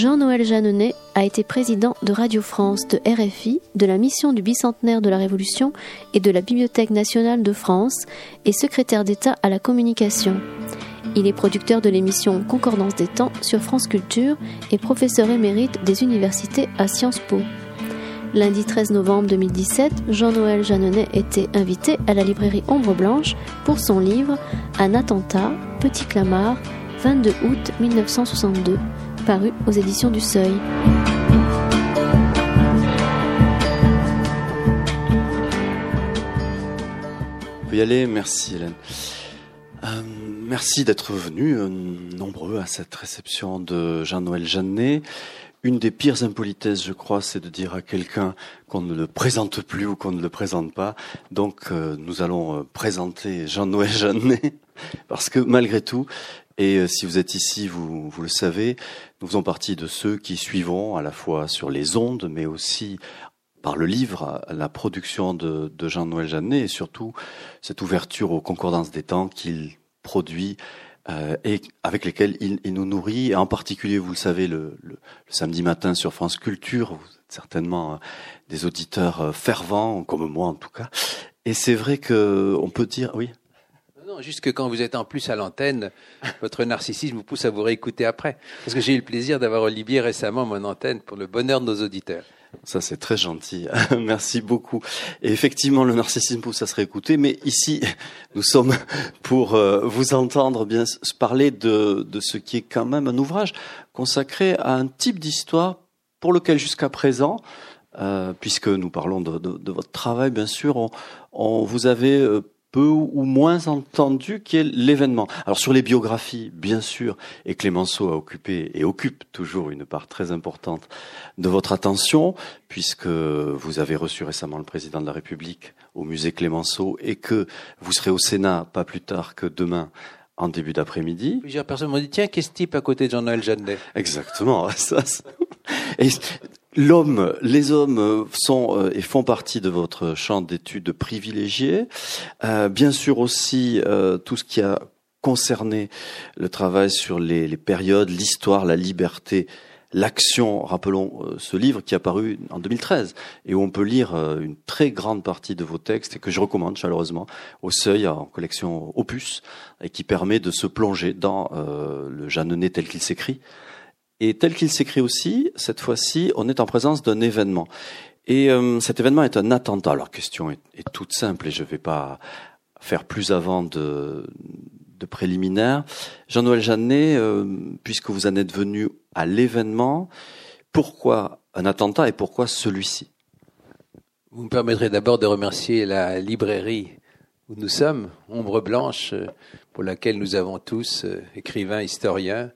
Jean-Noël Jeanneney a été président de Radio France, de RFI, de la mission du bicentenaire de la Révolution et de la Bibliothèque nationale de France et secrétaire d'État à la communication. Il est producteur de l'émission Concordance des temps sur France Culture et professeur émérite des universités à Sciences Po. Lundi 13 novembre 2017, Jean-Noël Jeanneney était invité à la librairie Ombre Blanche pour son livre Un attentat, Petit Clamart, 22 août 1962 paru aux éditions du Seuil. Vous y aller, merci Hélène. Euh, merci d'être venus euh, nombreux à cette réception de Jean-Noël Jeannet. Une des pires impolitesses, je crois, c'est de dire à quelqu'un qu'on ne le présente plus ou qu'on ne le présente pas. Donc, euh, nous allons présenter Jean-Noël Jeannet, parce que malgré tout, et euh, si vous êtes ici, vous, vous le savez, nous faisons partie de ceux qui suivront à la fois sur les ondes, mais aussi par le livre, la production de, Jean-Noël Jeannet et surtout cette ouverture aux concordances des temps qu'il produit euh, et avec lesquelles il, nous nourrit. Et en particulier, vous le savez, le, samedi matin sur France Culture, vous êtes certainement euh, des auditeurs fervents, comme moi en tout cas. Et c'est vrai que on peut dire, oui? Juste que quand vous êtes en plus à l'antenne, votre narcissisme vous pousse à vous réécouter après. Parce que j'ai eu le plaisir d'avoir Olivier récemment mon antenne pour le bonheur de nos auditeurs. Ça, c'est très gentil. Merci beaucoup. Et effectivement, le narcissisme pousse à se réécouter, mais ici, nous sommes pour euh, vous entendre bien parler de, de ce qui est quand même un ouvrage consacré à un type d'histoire pour lequel jusqu'à présent, euh, puisque nous parlons de, de, votre travail, bien sûr, on, on vous avez peu ou moins entendu, qui est l'événement. Alors sur les biographies, bien sûr, et Clémenceau a occupé et occupe toujours une part très importante de votre attention, puisque vous avez reçu récemment le président de la République au musée Clémenceau et que vous serez au Sénat pas plus tard que demain en début d'après-midi. Plusieurs personnes m'ont dit tiens, qu'est-ce type à côté de Jean-Noël Jeannet? Exactement. Ça, et L'homme, les hommes sont euh, et font partie de votre champ d'études privilégié. Euh, bien sûr aussi euh, tout ce qui a concerné le travail sur les, les périodes, l'histoire, la liberté, l'action. Rappelons euh, ce livre qui est apparu en 2013 et où on peut lire euh, une très grande partie de vos textes et que je recommande chaleureusement au Seuil en collection Opus et qui permet de se plonger dans euh, le Jeanneney tel qu'il s'écrit et tel qu'il s'écrit aussi, cette fois-ci, on est en présence d'un événement. Et euh, cet événement est un attentat. Alors, question est, toute simple et je ne vais pas faire plus avant de, de. Jean-Noël Jeannet, euh, puisque vous en êtes venu à l'événement, pourquoi un attentat et pourquoi celui-ci? Vous me permettrez d'abord de remercier la librairie où nous sommes, Ombre Blanche, pour laquelle nous avons tous, euh, écrivains, historiens,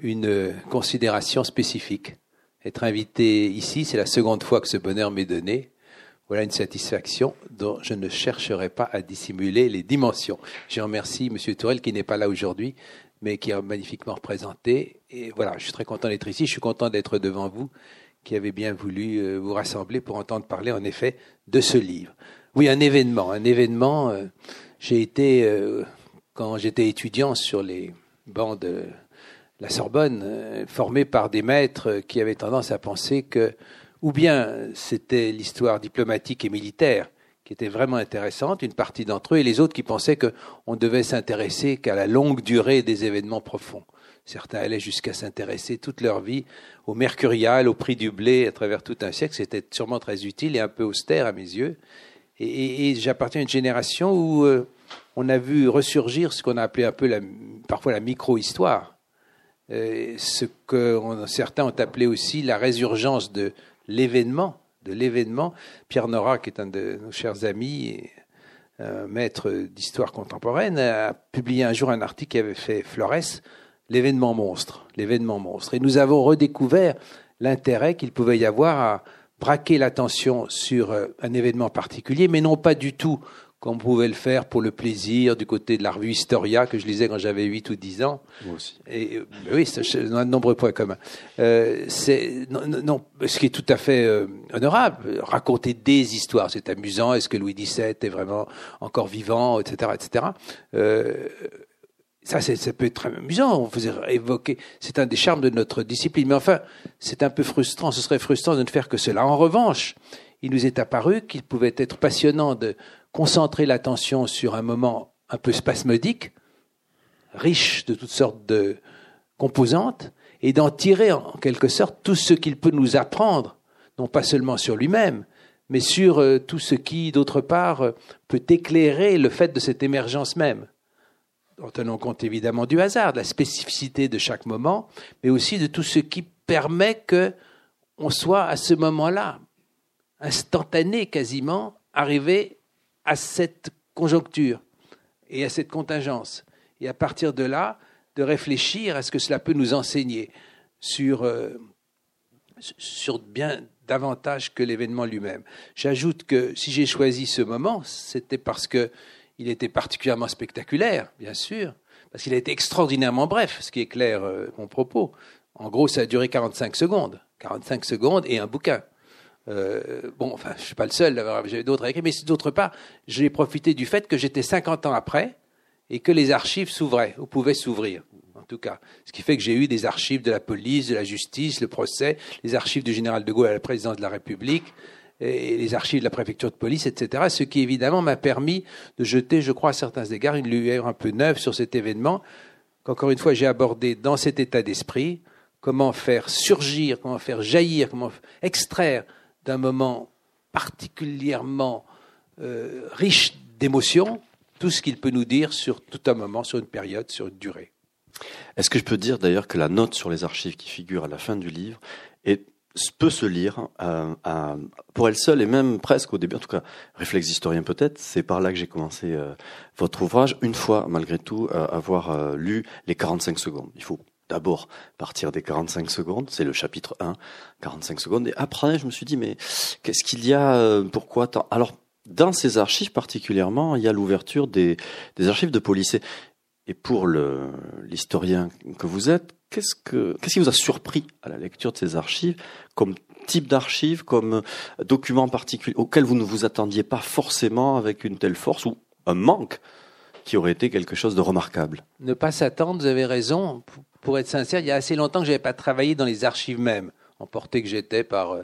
une considération spécifique. Être invité ici, c'est la seconde fois que ce bonheur m'est donné. Voilà une satisfaction dont je ne chercherai pas à dissimuler les dimensions. Je remercie M. Tourelle qui n'est pas là aujourd'hui, mais qui a magnifiquement représenté. Et voilà, je suis très content d'être ici. Je suis content d'être devant vous, qui avez bien voulu euh, vous rassembler pour entendre parler, en effet, de ce livre. Oui, un événement. Un événement. Euh, j'ai été, euh, quand j'étais étudiant sur les bancs de la Sorbonne, euh, formée par des maîtres qui avaient tendance à penser que, ou bien c'était l'histoire diplomatique et militaire qui était vraiment intéressante, une partie d'entre eux, et les autres qui pensaient qu'on devait s'intéresser qu'à la longue durée des événements profonds. Certains allaient jusqu'à s'intéresser toute leur vie au mercurial, au prix du blé à travers tout un siècle. C'était sûrement très utile et un peu austère à mes yeux. Et, j'appartiens à une génération où euh, on a vu ressurgir ce qu'on a appelé un peu la, parfois la micro-histoire ce que certains ont appelé aussi la résurgence de l'événement, de l'événement. Pierre Nora, qui est un de nos chers amis, un maître d'histoire contemporaine, a publié un jour un article qui avait fait Flores, l'événement monstre, l'événement monstre. Et nous avons redécouvert l'intérêt qu'il pouvait y avoir à braquer l'attention sur euh, un événement particulier, mais non pas du tout qu'on pouvait le faire pour le plaisir du côté de la revue Historia que je lisais quand j'avais 8 ou 10 ans. Moi aussi. Et, euh, oui, c'est- on a de nombreux points communs. Euh, c'est non, ce qui est tout à fait euh, honorable, raconter des histoires, c'est amusant. Est-ce que Louis XVII est vraiment encore vivant, etc., etc. Euh, ça, ça peut être très amusant. On faisait évoquer. C'est un des charmes de notre discipline. Mais enfin, c'est un peu frustrant. Ce serait frustrant de ne faire que cela. En revanche, il nous est apparu qu'il pouvait être passionnant de concentrer l'attention sur un moment un peu spasmodique, riche de toutes sortes de composantes, et d'en tirer en quelque sorte tout ce qu'il peut nous apprendre, non pas seulement sur lui-même, mais sur euh, tout ce qui, d'autre part, euh, peut éclairer le fait de cette émergence même. En tenant compte évidemment du hasard, de la spécificité de chaque moment, mais aussi de tout ce qui permet que on soit à ce moment-là, instantané quasiment, arrivé à cette conjoncture et à cette contingence. Et à partir de là, de réfléchir à ce que cela peut nous enseigner sur, euh, sur bien davantage que l'événement lui-même. J'ajoute que si j'ai choisi ce moment, c'était parce que il était particulièrement spectaculaire, bien sûr, parce qu'il a été extraordinairement bref, ce qui éclaire euh, mon propos. En gros, ça a duré 45 secondes. 45 secondes et un bouquin. Euh, bon, enfin, je suis pas le seul, j'avais d'autres à écrire, mais d'autre part, j'ai profité du fait que j'étais 50 ans après et que les archives s'ouvraient, ou pouvaient s'ouvrir, en tout cas. Ce qui fait que j'ai eu des archives de la police, de la justice, le procès, les archives du général de Gaulle à la présidence de la République, et les archives de la préfecture de police, etc. Ce qui, évidemment, m'a permis de jeter, je crois, à certains égards, une lumière un peu neuve sur cet événement, qu'encore une fois, j'ai abordé dans cet état d'esprit, comment faire surgir, comment faire jaillir, comment extraire d'un moment particulièrement euh, riche d'émotions tout ce qu'il peut nous dire sur tout un moment, sur une période, sur une durée. Est-ce que je peux dire d'ailleurs que la note sur les archives qui figure à la fin du livre peut se lire euh, pour elle seule et même presque au début, en tout cas, réflexe historien peut-être, c'est par là que j'ai commencé euh, votre ouvrage, une fois malgré tout avoir lu les 45 secondes. Il faut d'abord partir des 45 secondes, c'est le chapitre 1, 45 secondes, et après je me suis dit mais qu'est-ce qu'il y a, euh, pourquoi tant? Alors dans ces archives particulièrement, il y a l'ouverture des, archives de police. Et- pour l'historien que vous êtes, qu'est-ce que qui vous a surpris à la lecture de ces archives comme type d'archives, comme document particulier auquel vous ne vous attendiez pas forcément avec une telle force ou un manque qui aurait été quelque chose de remarquable Ne pas s'attendre, vous avez raison. Pour être sincère, il y a assez longtemps que je n'avais pas travaillé dans les archives même, emporté que j'étais par euh,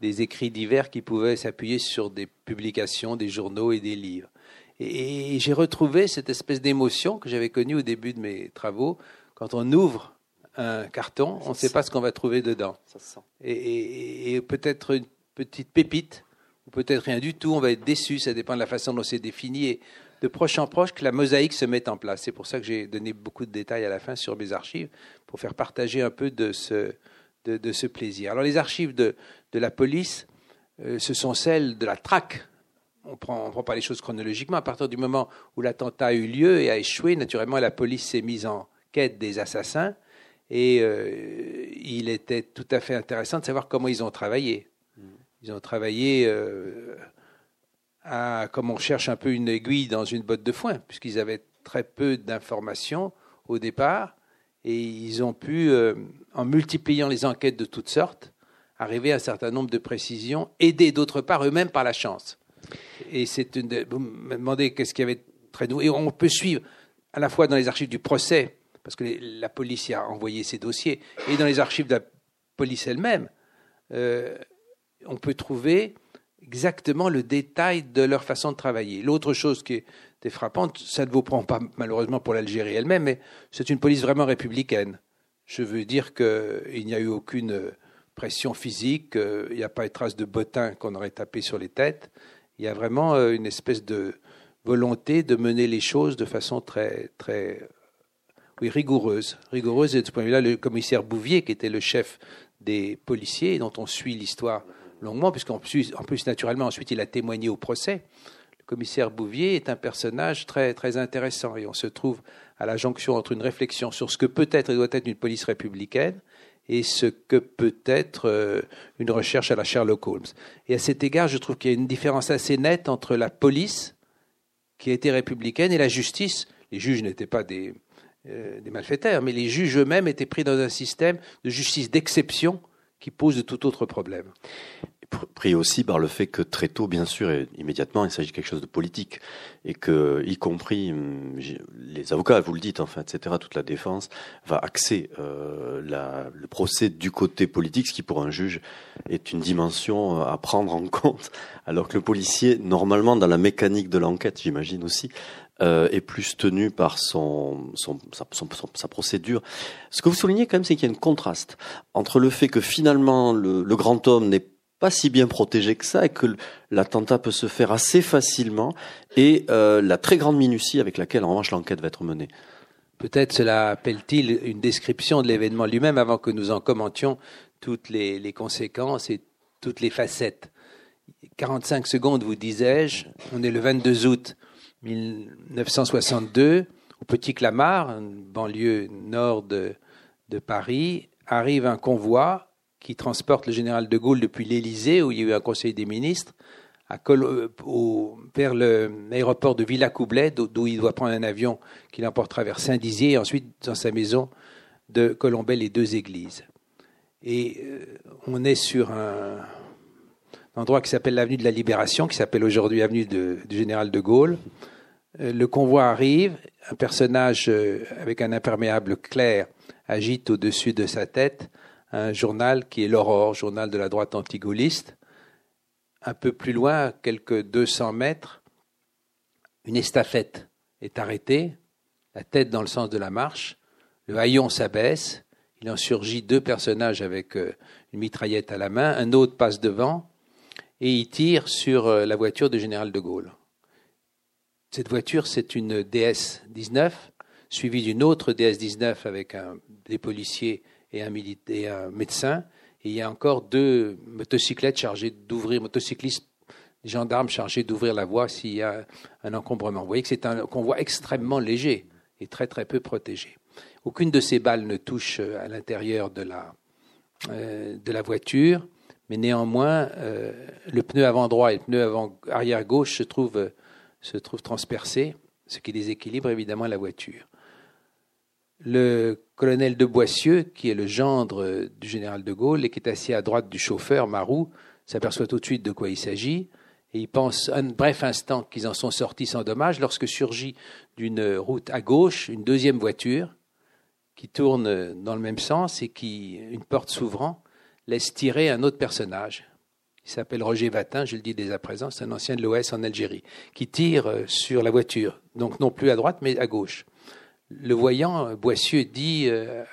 des écrits divers qui pouvaient s'appuyer sur des publications, des journaux et des livres. Et, j'ai retrouvé cette espèce d'émotion que j'avais connue au début de mes travaux. Quand on ouvre un carton, on ne sait pas ce qu'on va trouver dedans. Ça se sent. et, et- et peut-être une petite pépite, ou peut-être rien du tout, on va être déçu, ça dépend de la façon dont c'est défini, et de proche en proche que la mosaïque se mette en place. C'est pour ça que j'ai donné beaucoup de détails à la fin sur mes archives, pour faire partager un peu de ce, de, de ce plaisir. Alors les archives de, de la police, euh, ce sont celles de la traque. On prend, on prend pas les choses chronologiquement. À partir du moment où l'attentat a eu lieu et a échoué, naturellement, la police s'est mise en quête des assassins. Et euh, il était tout à fait intéressant de savoir comment ils ont travaillé. Ils ont travaillé euh, comme on cherche un peu une aiguille dans une botte de foin, puisqu'ils avaient très peu d'informations au départ, et ils ont pu, euh, en multipliant les enquêtes de toutes sortes, arriver à un certain nombre de précisions, aidés d'autre part eux-mêmes par la chance. Et c'est une. Vous me demandez qu'est-ce qu'il y avait de très nouveau. Et on peut suivre à la fois dans les archives du procès, parce que la police y a envoyé ses dossiers, et dans les archives de la police elle-même, euh, on peut trouver exactement le détail de leur façon de travailler. L'autre chose qui était frappante, ça ne vous prend pas malheureusement pour l'Algérie elle-même, mais c'est une police vraiment républicaine. Je veux dire qu'il n'y a eu aucune pression physique, euh, il n'y a pas une trace de bottin qu'on aurait tapé sur les têtes. Il y a vraiment euh, une espèce de volonté de mener les choses de façon très, très, oui, rigoureuse. Rigoureuse, et de ce point de vue-là, le commissaire Bouvier, qui était le chef des policiers, dont on suit l'histoire longuement, puisqu'en plus, en plus, naturellement, ensuite, il a témoigné au procès. Le commissaire Bouvier est un personnage très, très intéressant et on se trouve à la jonction entre une réflexion sur ce que peut-être et doit être une police républicaine et ce que peut être euh, une recherche à la Sherlock Holmes. Et à cet égard, je trouve qu'il y a une différence assez nette entre la police qui a été républicaine et la justice, les juges n'étaient pas des, euh, des malfaiteurs, mais les juges eux-mêmes étaient pris dans un système de justice d'exception qui pose de tout autre problème pris aussi par le fait que très tôt, bien sûr, et immédiatement, il s'agit de quelque chose de politique, et que, y compris hum, les avocats, vous le dites, enfin, etc., toute la défense va axer euh, le procès du côté politique, ce qui pour un juge est une dimension à prendre en compte, alors que le policier, normalement, dans la mécanique de l'enquête, j'imagine aussi, euh, est plus tenu par son, sa, procédure. Ce que vous soulignez quand même, c'est qu'il y a un contraste entre le fait que finalement le, grand homme n'est pas si bien protégé que ça et que l'attentat peut se faire assez facilement et euh, la très grande minutie avec laquelle en revanche l'enquête va être menée. Peut-être cela appelle-t-il une description de l'événement lui-même avant que nous en commentions toutes les, conséquences et toutes les facettes. 45 secondes, vous disais-je, on est le 22 août 1962, au Petit Clamart, une banlieue nord de, Paris, arrive un convoi qui transporte le général de Gaulle depuis l'Élysée, où il y a eu un conseil des ministres, euh, vers l'aéroport de Villacoublay, d'où il doit prendre un avion qui l'emportera vers Saint-Dizier, et ensuite dans sa maison de Colombay, les deux églises. Et euh, on est sur un, endroit qui s'appelle l'avenue de la Libération, qui s'appelle aujourd'hui avenue du Général de Gaulle. Euh, le convoi arrive, un personnage avec un imperméable clair agite au-dessus de sa tête un journal qui est l'Aurore, journal de la droite antigaulliste. Un peu plus loin, quelques 200 mètres, une estafette est arrêtée, la tête dans le sens de la marche, le haillon s'abaisse, il en surgit deux personnages avec euh, une mitraillette à la main, un autre passe devant et il tire sur euh, la voiture du général de Gaulle. Cette voiture, c'est une DS-19, suivie d'une autre DS-19 avec des policiers et un, médecin. Il y a encore deux motocyclettes chargées d'ouvrir, motocyclistes, gendarmes chargés d'ouvrir la voie s'il y a un encombrement. Vous voyez que c'est un convoi extrêmement léger et très très peu protégé. Aucune de ces balles ne touche euh, à l'intérieur de euh, de la voiture, mais néanmoins, euh, le pneu avant droit et le pneu avant arrière gauche se trouvent, se trouvent transpercés, ce qui déséquilibre évidemment la voiture. Le colonel de Boissieu, qui est le gendre du général de Gaulle et qui est assis à droite du chauffeur, Marou, s'aperçoit tout de suite de quoi il s'agit. Et il pense un bref instant qu'ils en sont sortis sans dommage lorsque surgit d'une route à gauche une deuxième voiture qui tourne dans le même sens et qui, une porte s'ouvrant, laisse tirer un autre personnage. Il s'appelle Roger Vatin, je le dis dès à présent, c'est un ancien de l'OS en Algérie, qui tire sur la voiture, donc non plus à droite mais à gauche le voyant, Boissieu dit euh,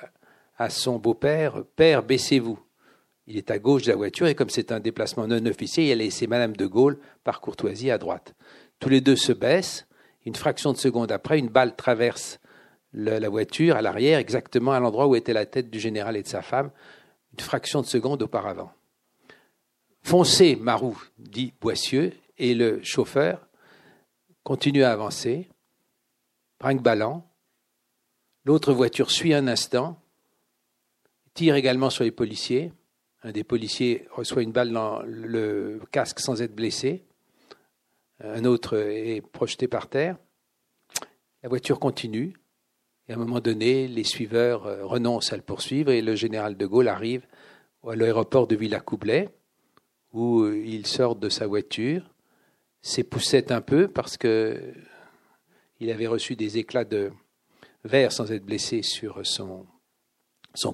à son beau-père Père, baissez-vous. Il est à gauche de la voiture et comme c'est un déplacement non officiel, il a laissé Madame de Gaulle par courtoisie à droite. Tous les deux se baissent. Une fraction de seconde après, une balle traverse la voiture à l'arrière, exactement à l'endroit où était la tête du général et de sa femme, fraction de seconde auparavant. Foncez, Marou, dit Boissieu, et le chauffeur continue à avancer, brinque ballant, L'autre voiture suit un instant, tire également sur les policiers. Un des policiers reçoit une balle dans le casque sans être blessé. Un autre est projeté par terre. La voiture continue. Et à un moment donné, les suiveurs euh, renoncent à le poursuivre et le général de Gaulle arrive à l'aéroport de Villacoublay où euh, il sort de sa voiture, s'époussette un peu parce que il avait reçu des éclats de, vert sans être blessé sur son,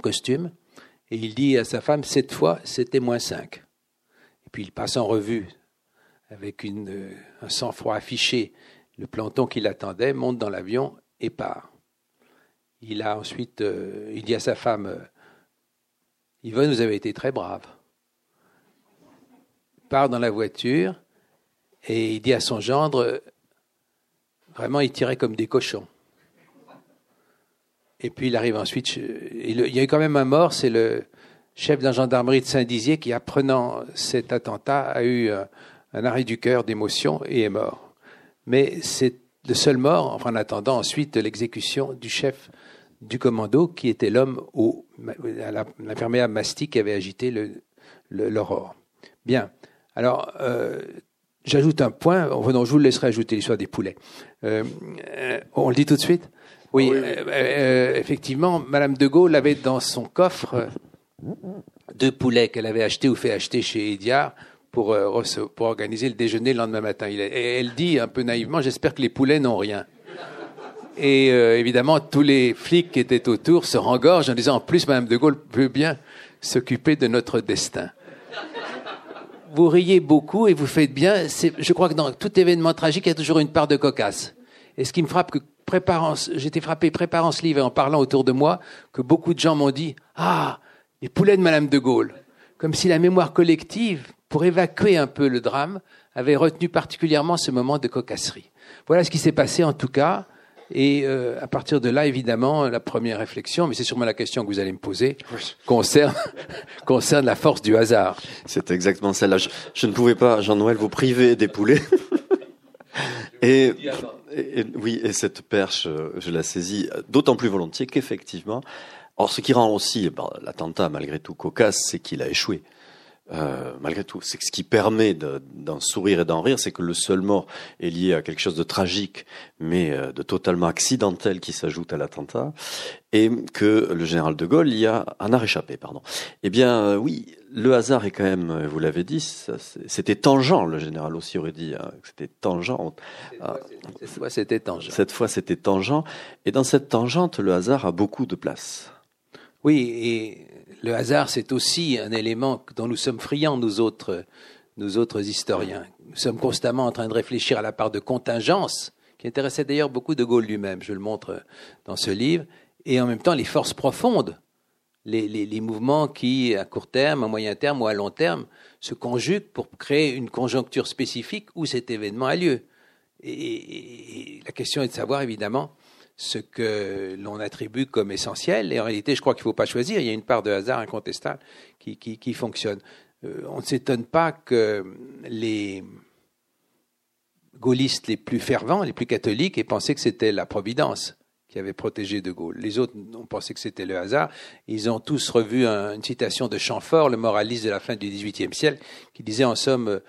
costume. Et il dit à sa femme, cette fois, c'était moins 5. Et puis il passe en revue, avec une, un sang-froid affiché, le planton qui l'attendait, monte dans l'avion et part. Il a ensuite, euh, il dit à sa femme, Yvonne, vous avez été très brave. Il part dans la voiture et il dit à son gendre, vraiment, il tirait comme des cochons. Et puis il arrive ensuite. Il y a eu quand même un mort, c'est le chef de la gendarmerie de Saint-Dizier qui, apprenant cet attentat, a eu un, arrêt du cœur d'émotion et est mort. Mais c'est le seul mort, enfin, en attendant ensuite l'exécution du chef du commando, qui était l'homme au, à l'imperméable mastic qui avait agité l'aurore. Bien. Alors, euh, j'ajoute un point. je vous laisserai ajouter l'histoire des poulets. Euh, euh, on le dit tout de suite? Oui, effectivement, Madame de Gaulle avait dans son coffre deux poulets qu'elle avait achetés ou fait acheter chez Ediard pour, pour organiser le déjeuner le lendemain matin. Et elle dit un peu naïvement, j'espère que les poulets n'ont rien. Et évidemment, tous les flics qui étaient autour se rengorgent en disant, en plus, Madame de Gaulle veut bien s'occuper de notre destin vous riez beaucoup et vous faites bien. Je crois que dans tout événement tragique, il y a toujours une part de cocasse. Et ce qui me frappe, que préparant, j'étais frappé préparant ce livre et en parlant autour de moi, que beaucoup de gens m'ont dit Ah, les poulets de Madame de Gaulle. Comme si la mémoire collective, pour évacuer un peu le drame, avait retenu particulièrement ce moment de cocasserie. Voilà ce qui s'est passé en tout cas. Et euh, à partir de là, évidemment, la première réflexion, mais c'est sûrement la question que vous allez me poser, concerne, concerne la force du hasard. C'est exactement celle-là. Je, ne pouvais pas, Jean-Noël, vous priver des poulets. et, oui, et cette perche, je la saisis d'autant plus volontiers qu'effectivement, or ce qui rend aussi bah, l'attentat malgré tout cocasse, c'est qu'il a échoué. Euh, malgré tout. C'est ce qui permet d'en sourire et d'en rire, c'est que le seul mort est lié à quelque chose de tragique, mais euh, de totalement accidentel qui s'ajoute à l'attentat, et que le général de Gaulle y a en a réchappé. Pardon. Eh bien, euh, oui, le hasard est quand même, vous l'avez dit, c'était tangent. Le général aussi aurait dit hein, que c'était tangent. Cette fois, c'était tangent. Cette fois, c'était tangent. Et dans cette tangente, le hasard a beaucoup de place. Oui, et le hasard, c'est aussi un élément dont nous sommes friands, nous autres, nous autres historiens. Nous sommes constamment en train de réfléchir à la part de contingence, qui intéressait d'ailleurs beaucoup de Gaulle lui-même, je le montre dans ce livre, et en même temps les forces profondes, les, mouvements qui, à court terme, à moyen terme ou à long terme, se conjuguent pour créer une conjoncture spécifique où cet événement a lieu. et la question est de savoir, évidemment, ce que l'on attribue comme essentiel. Et en réalité, je crois qu'il ne faut pas choisir. Il y a une part de hasard incontestable qui, qui, fonctionne. Euh, on ne s'étonne pas que les gaullistes les plus fervents, les plus catholiques, aient pensé que c'était la Providence qui avait protégé De Gaulle. Les autres ont pensé que c'était le hasard. Ils ont tous revu une citation de Chamfort, le moraliste de la fin du XVIIIe siècle, qui disait en somme,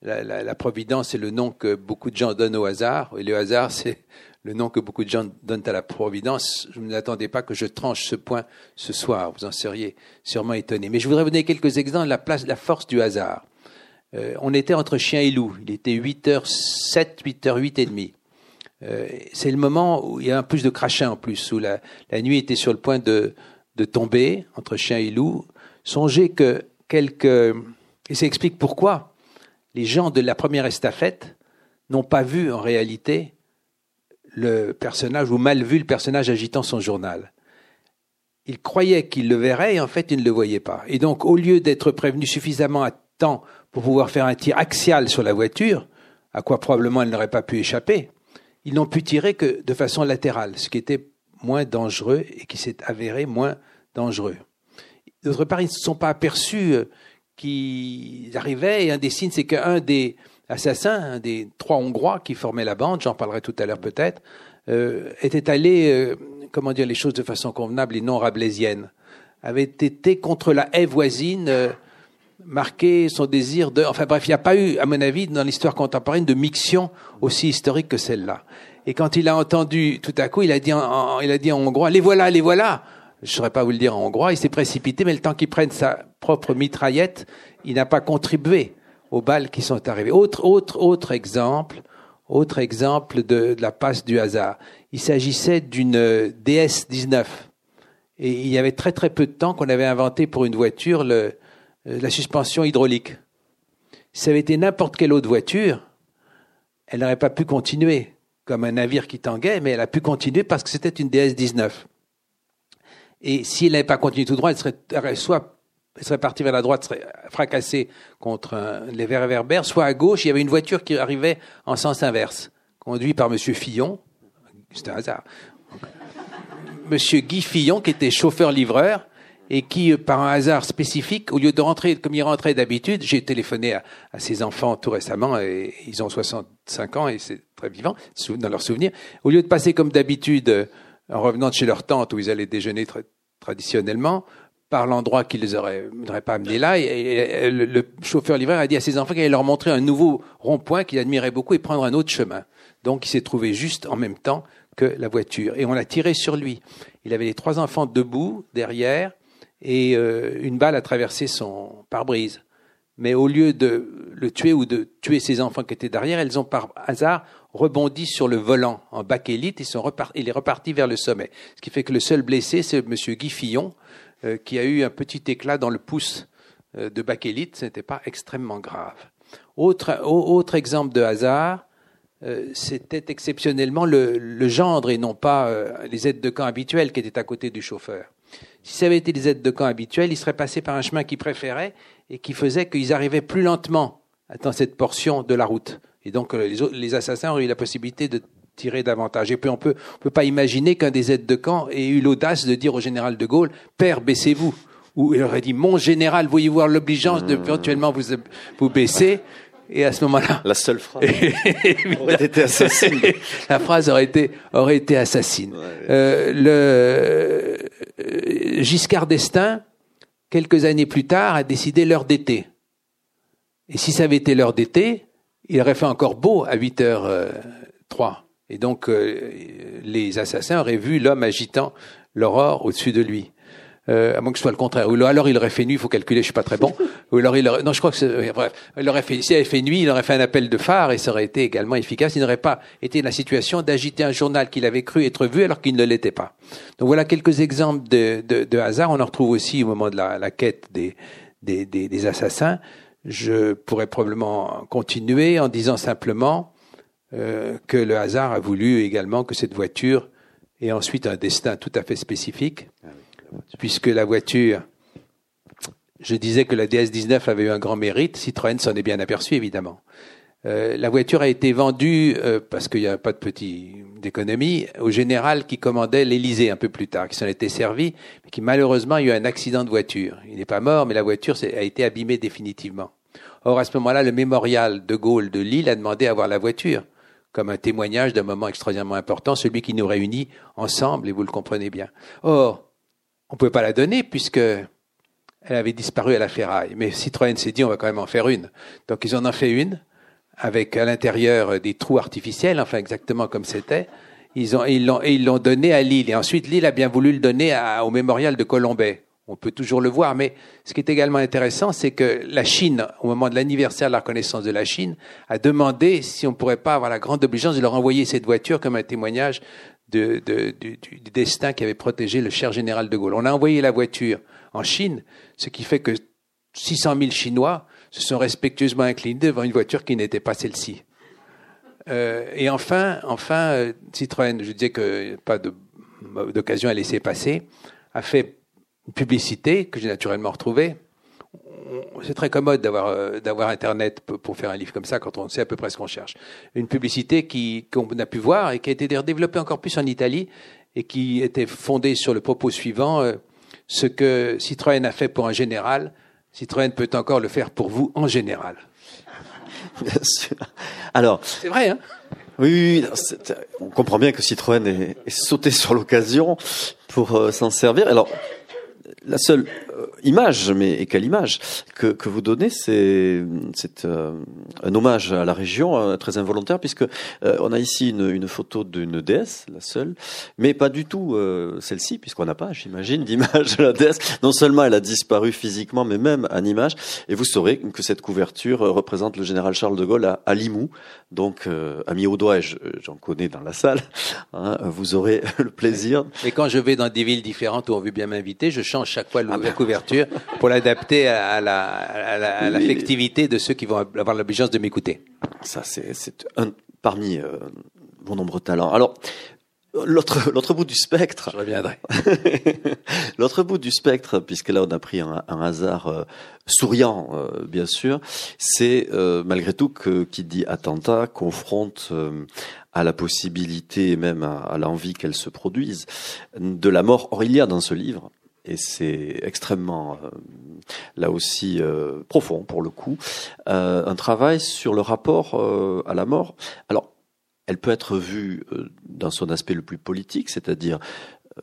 la, la Providence est le nom que beaucoup de gens donnent au hasard, et le hasard c'est le nom que beaucoup de gens donnent à la Providence. Je ne m'attendais pas que je tranche ce point ce soir. Vous en seriez sûrement étonné. Mais je voudrais vous donner quelques exemples de la, place, la force du hasard. Euh, on était entre chien et loup. Il était 8h07, 8h08 et demi. Euh, c'est le moment où il y a un plus de crachin en plus, où la, la nuit était sur le point de, de tomber entre chien et loup. Songez que quelques... Et ça explique pourquoi les gens de la première estafette n'ont pas vu en réalité le personnage, ou mal vu le personnage agitant son journal. Il croyait qu'il le verrait et en fait il ne le voyait pas. Et donc au lieu d'être prévenu suffisamment à temps pour pouvoir faire un tir axial sur la voiture, à quoi probablement elle n'aurait pas pu échapper, ils n'ont pu tirer que de façon latérale, ce qui était moins dangereux et qui s'est avéré moins dangereux. D'autre part, ils ne se sont pas aperçus euh, qu'ils arrivaient et un des signes, c'est qu'un des, assassin, un des trois Hongrois qui formaient la bande, j'en parlerai tout à l'heure peut-être, euh, était allé, euh, comment dire les choses de façon convenable et non rablaisienne, avait été contre la haie voisine, euh, marqué son désir de... Enfin bref, il n'y a pas eu, à mon avis, dans l'histoire contemporaine, de miction aussi historique que celle-là. Et quand il a entendu, tout à coup, il a dit en, il a dit en hongrois, les voilà, les voilà. Je ne saurais pas vous le dire en hongrois, il s'est précipité, mais le temps qu'il prenne sa propre mitraillette, il n'a pas contribué aux balles qui sont arrivées. Autre, autre, autre exemple, autre exemple de, la passe du hasard. Il s'agissait d'une DS-19. Et il y avait très très peu de temps qu'on avait inventé pour une voiture le, la suspension hydraulique. Si ça avait été n'importe quelle autre voiture, elle n'aurait pas pu continuer, comme un navire qui tanguait, mais elle a pu continuer parce que c'était une DS-19. Et si elle n'avait pas continué tout droit, elle serait soit elle serait partie vers la droite, serait fracassée contre les réverbères, soit à gauche, il y avait une voiture qui arrivait en sens inverse, conduite par Monsieur Fillon. C'était un hasard. Monsieur Guy Fillon, qui était chauffeur-livreur, et qui, par un hasard spécifique, au lieu de rentrer comme il rentrait d'habitude, j'ai téléphoné à, ses enfants tout récemment, et ils ont 65 ans, et c'est très vivant, dans leurs souvenirs. Au lieu de passer comme d'habitude, en revenant de chez leur tante, où ils allaient déjeuner traditionnellement, par l'endroit qui les aurait, n'aurait pas amenés là. Et, le, chauffeur livreur a dit à ses enfants qu'il allait leur montrer un nouveau rond-point qu'il admirait beaucoup et prendre un autre chemin. Donc il s'est trouvé juste en même temps que la voiture. Et on l'a tiré sur lui. Il avait les trois enfants debout, derrière, et euh, une balle a traversé son pare-brise. Mais au lieu de le tuer ou de tuer ses enfants qui étaient derrière, elles ont par hasard rebondi sur le volant en bakélite et sont il est reparti vers le sommet. Ce qui fait que le seul blessé, c'est M. Guy Fillon, euh, qui a eu un petit éclat dans le pouce euh, de bakélite. Ce n'était pas extrêmement grave. Autre, autre exemple de hasard, euh, c'était exceptionnellement le, gendre et non pas les aides de camp habituels qui étaient à côté du chauffeur. Si ça avait été les aides de camp habituels, ils seraient passés par un chemin qu'ils préféraient et qui faisait qu'ils arrivaient plus lentement dans cette portion de la route. Et donc les, assassins ont eu la possibilité de tirer davantage. Et puis on peut, on peut pas imaginer qu'un des aides de camp ait eu l'audace de dire au général de Gaulle, Père, baissez-vous. Ou il aurait dit, mon général, voyez voir l'obligeance de éventuellement vous, vous baisser. Et à ce moment-là, la seule phrase aurait été assassine. la phrase aurait été aurait été assassine. Euh, le euh, Giscard d'Estaing, quelques années plus tard, a décidé l'heure d'été. Et si ça avait été l'heure d'été, il aurait fait encore beau à 8 h 03 Et donc, euh, les assassins auraient vu l'homme agitant l'aurore au-dessus de lui. Euh, à moins que ce soit le contraire. Ou alors il aurait fait nuit, il faut calculer, je suis pas très bon. Ou alors il aurait, non, je crois que c'est, bref, il aurait fait, s'il avait fait nuit, il aurait fait un appel de phare et ça aurait été également efficace. Il n'aurait pas été dans la situation d'agiter un journal qu'il avait cru être vu alors qu'il ne l'était pas. Donc voilà quelques exemples de, de, de, hasard. On en retrouve aussi au moment de la, la quête des, des, des assassins. Je pourrais probablement continuer en disant simplement euh, que le hasard a voulu également que cette voiture ait ensuite un destin tout à fait spécifique, puisque la voiture, je disais que la DS19 avait eu un grand mérite, Citroën s'en est bien aperçu évidemment. Euh, la voiture a été vendue, euh, parce qu'il n'y a pas de petit d'économie, au général qui commandait l'Élysée un peu plus tard, qui s'en était servi, mais qui malheureusement a eu un accident de voiture. Il n'est pas mort, mais la voiture a été abîmée définitivement. Or, à ce moment-là, le mémorial de Gaulle de Lille a demandé à voir la voiture, comme un témoignage d'un moment extraordinairement important, celui qui nous réunit ensemble, et vous le comprenez bien. Or, on ne pouvait pas la donner puisque elle avait disparu à la ferraille. Mais Citroën s'est dit, on va quand même en faire une. Donc ils en ont fait une avec à l'intérieur des trous artificiels, enfin exactement comme c'était. Ils ont, ils l'ont, et ils l'ont donné à Lille. Et ensuite, Lille a bien voulu le donner au mémorial de Colombay. On peut toujours le voir, mais ce qui est également intéressant, c'est que la Chine, au moment de l'anniversaire de la reconnaissance de la Chine, a demandé si on pourrait pas avoir la grande obligeance de leur envoyer cette voiture comme un témoignage du, du, destin qui avait protégé le cher général de Gaulle. On a envoyé la voiture en Chine, ce qui fait que 600 000 Chinois se sont respectueusement inclinés devant une voiture qui n'était pas celle-ci. Euh, et enfin, enfin, euh, Citroën, je disais que pas d'occasion à laisser passer, a fait une publicité que j'ai naturellement retrouvée. C'est très commode d'avoir euh, d'avoir Internet pour faire un livre comme ça quand on sait à peu près ce qu'on cherche. Une publicité qui qu'on a pu voir et qui a été développée encore plus en Italie et qui était fondée sur le propos suivant ce que Citroën a fait pour un général, Citroën peut encore le faire pour vous en général. Bien sûr. Alors. C'est vrai, hein? Oui, on comprend bien que Citroën est, est sauté sur l'occasion pour euh, s'en servir. Alors, la seule euh, image, mais et quelle image que, que vous donnez, c'est c'est euh, un hommage à la région euh, très involontaire puisque on a ici une, une photo d'une déesse, la seule, mais pas du tout celle-ci puisqu'on n'a pas, j'imagine, d'image de la déesse. Non seulement elle a disparu physiquement, mais même en image. Et vous saurez que cette couverture représente le général Charles de Gaulle à, à Limoux, donc ami au doigt, j'en connais dans la salle. Hein, vous aurez le plaisir. Et quand je vais dans des villes différentes où on veut bien m'inviter, je change chaque fois la couverture pour l'adapter à l'affectivité la, à de ceux qui vont avoir l'obligation de m'écouter. Ça, c'est un parmi euh, vos nombreux talents. Alors, L'autre, l'autre bout du spectre. Je reviendrai. l'autre bout du spectre, puisque là on a pris un, hasard euh, souriant, euh, bien sûr, c'est malgré tout que qui dit attentat confronte à la possibilité et même à, à l'envie qu'elle se produise de la mort. Or il y a dans ce livre et c'est extrêmement euh, là aussi euh, profond pour le coup. Euh, un travail sur le rapport à la mort. Alors elle peut être vue dans son aspect le plus politique c'est-à-dire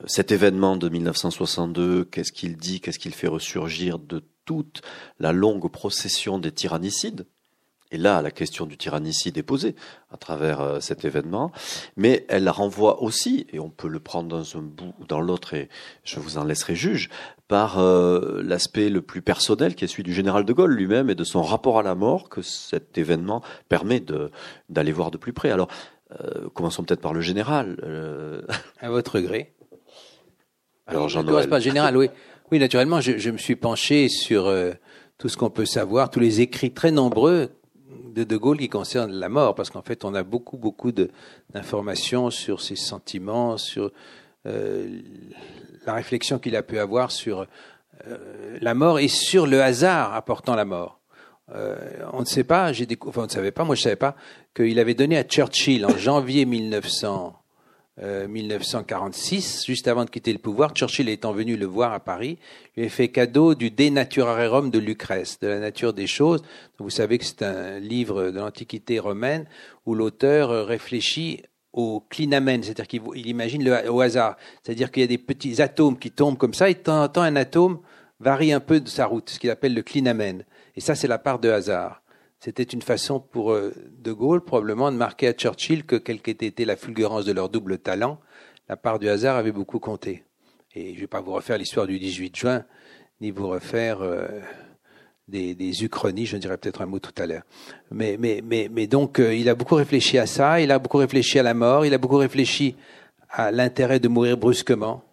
cet événement de 1962, qu'est-ce qu'il dit, qu'est-ce qu'il fait ressurgir de toute la longue procession des tyrannicides et là, la question du tyrannicide est posée à travers euh, cet événement, mais elle la renvoie aussi, et on peut le prendre dans un bout ou dans l'autre, et je vous en laisserai juge, par euh, l'aspect le plus personnel qui est celui du général de Gaulle lui-même et de son rapport à la mort que cet événement permet d'aller voir de plus près. Alors, euh, commençons peut-être par le général. À votre gré. Alors, Jean-Noël. pas général, oui. Oui, naturellement, je, je me suis penché sur tout ce qu'on peut savoir, tous les écrits très nombreux de De Gaulle qui concerne la mort, parce qu'en fait, on a beaucoup, beaucoup d'informations sur ses sentiments, sur euh, la réflexion qu'il a pu avoir sur euh, la mort et sur le hasard apportant la mort. Euh, on ne sait pas, j'ai enfin, on ne savait pas, moi je savais pas, qu'il avait donné à Churchill en janvier 1900 1946, euh, juste avant de quitter le pouvoir, Churchill étant venu le voir à Paris, lui a fait cadeau du De Naturare de Lucrèce, de la nature des choses. Vous savez que c'est un livre de l'Antiquité romaine où l'auteur euh, réfléchit au clinamen, c'est-à-dire qu'il imagine le, au hasard. C'est-à-dire qu'il y a des petits atomes qui tombent comme ça, et de temps en temps, un atome varie un peu de sa route, ce qu'il appelle le clinamen. Et ça, c'est la part de hasard. C'était une façon pour euh, De Gaulle probablement de marquer à Churchill que, quelle qu'ait été la fulgurance de leur double talent, la part du hasard avait beaucoup compté. Et je ne vais pas vous refaire l'histoire du 18 juin, ni vous refaire euh, des, des uchronies, je dirais peut-être un mot tout à l'heure. Mais, mais, mais, mais donc, euh, il a beaucoup réfléchi à ça, il a beaucoup réfléchi à la mort, il a beaucoup réfléchi à l'intérêt de mourir brusquement.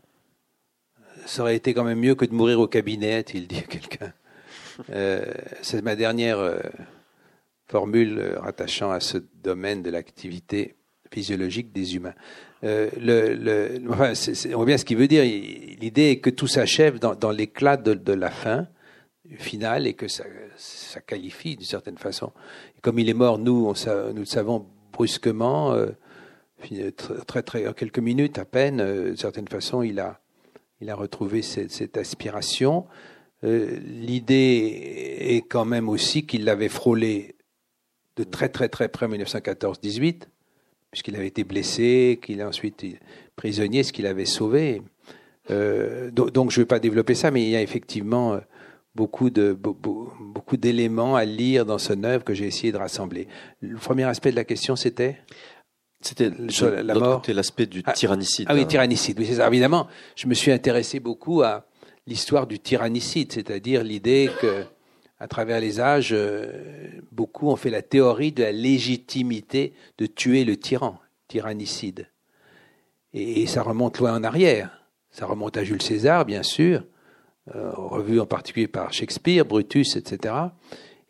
Ça aurait été quand même mieux que de mourir au cabinet, il dit à quelqu'un. C'est ma dernière formule euh, rattachant à ce domaine de l'activité physiologique des humains. Euh, on voit bien ce qu'il veut dire. L'idée est que tout s'achève dans, l'éclat de, la fin finale et que ça, ça qualifie d'une certaine façon. Comme il est mort, nous, nous le savons brusquement, euh, très, très, en quelques minutes à peine, d'une certaine façon, il a, il a retrouvé cette, cette aspiration. L'idée est quand même aussi qu'il l'avait frôlé de très très très près en 1914-18, puisqu'il avait été blessé, qu'il a ensuite prisonnier, ce qu'il avait sauvé. Euh, donc, je ne vais pas développer ça, mais il y a effectivement euh, beaucoup de beaucoup d'éléments à lire dans ce œuvre que j'ai essayé de rassembler. Le premier aspect de la question, c'était? C'était la mort, l'aspect du ah, tyrannicide. Ah oui, tyrannicide. Oui, c'est ça. Évidemment, je me suis intéressé beaucoup à l'histoire du tyrannicide, c'est-à-dire l'idée que à travers les âges, euh, beaucoup ont fait la théorie de la légitimité de tuer le tyran, tyrannicide. Et, ça remonte loin en arrière. Ça remonte à Jules César, bien sûr, euh, revu en particulier par Shakespeare, Brutus, etc.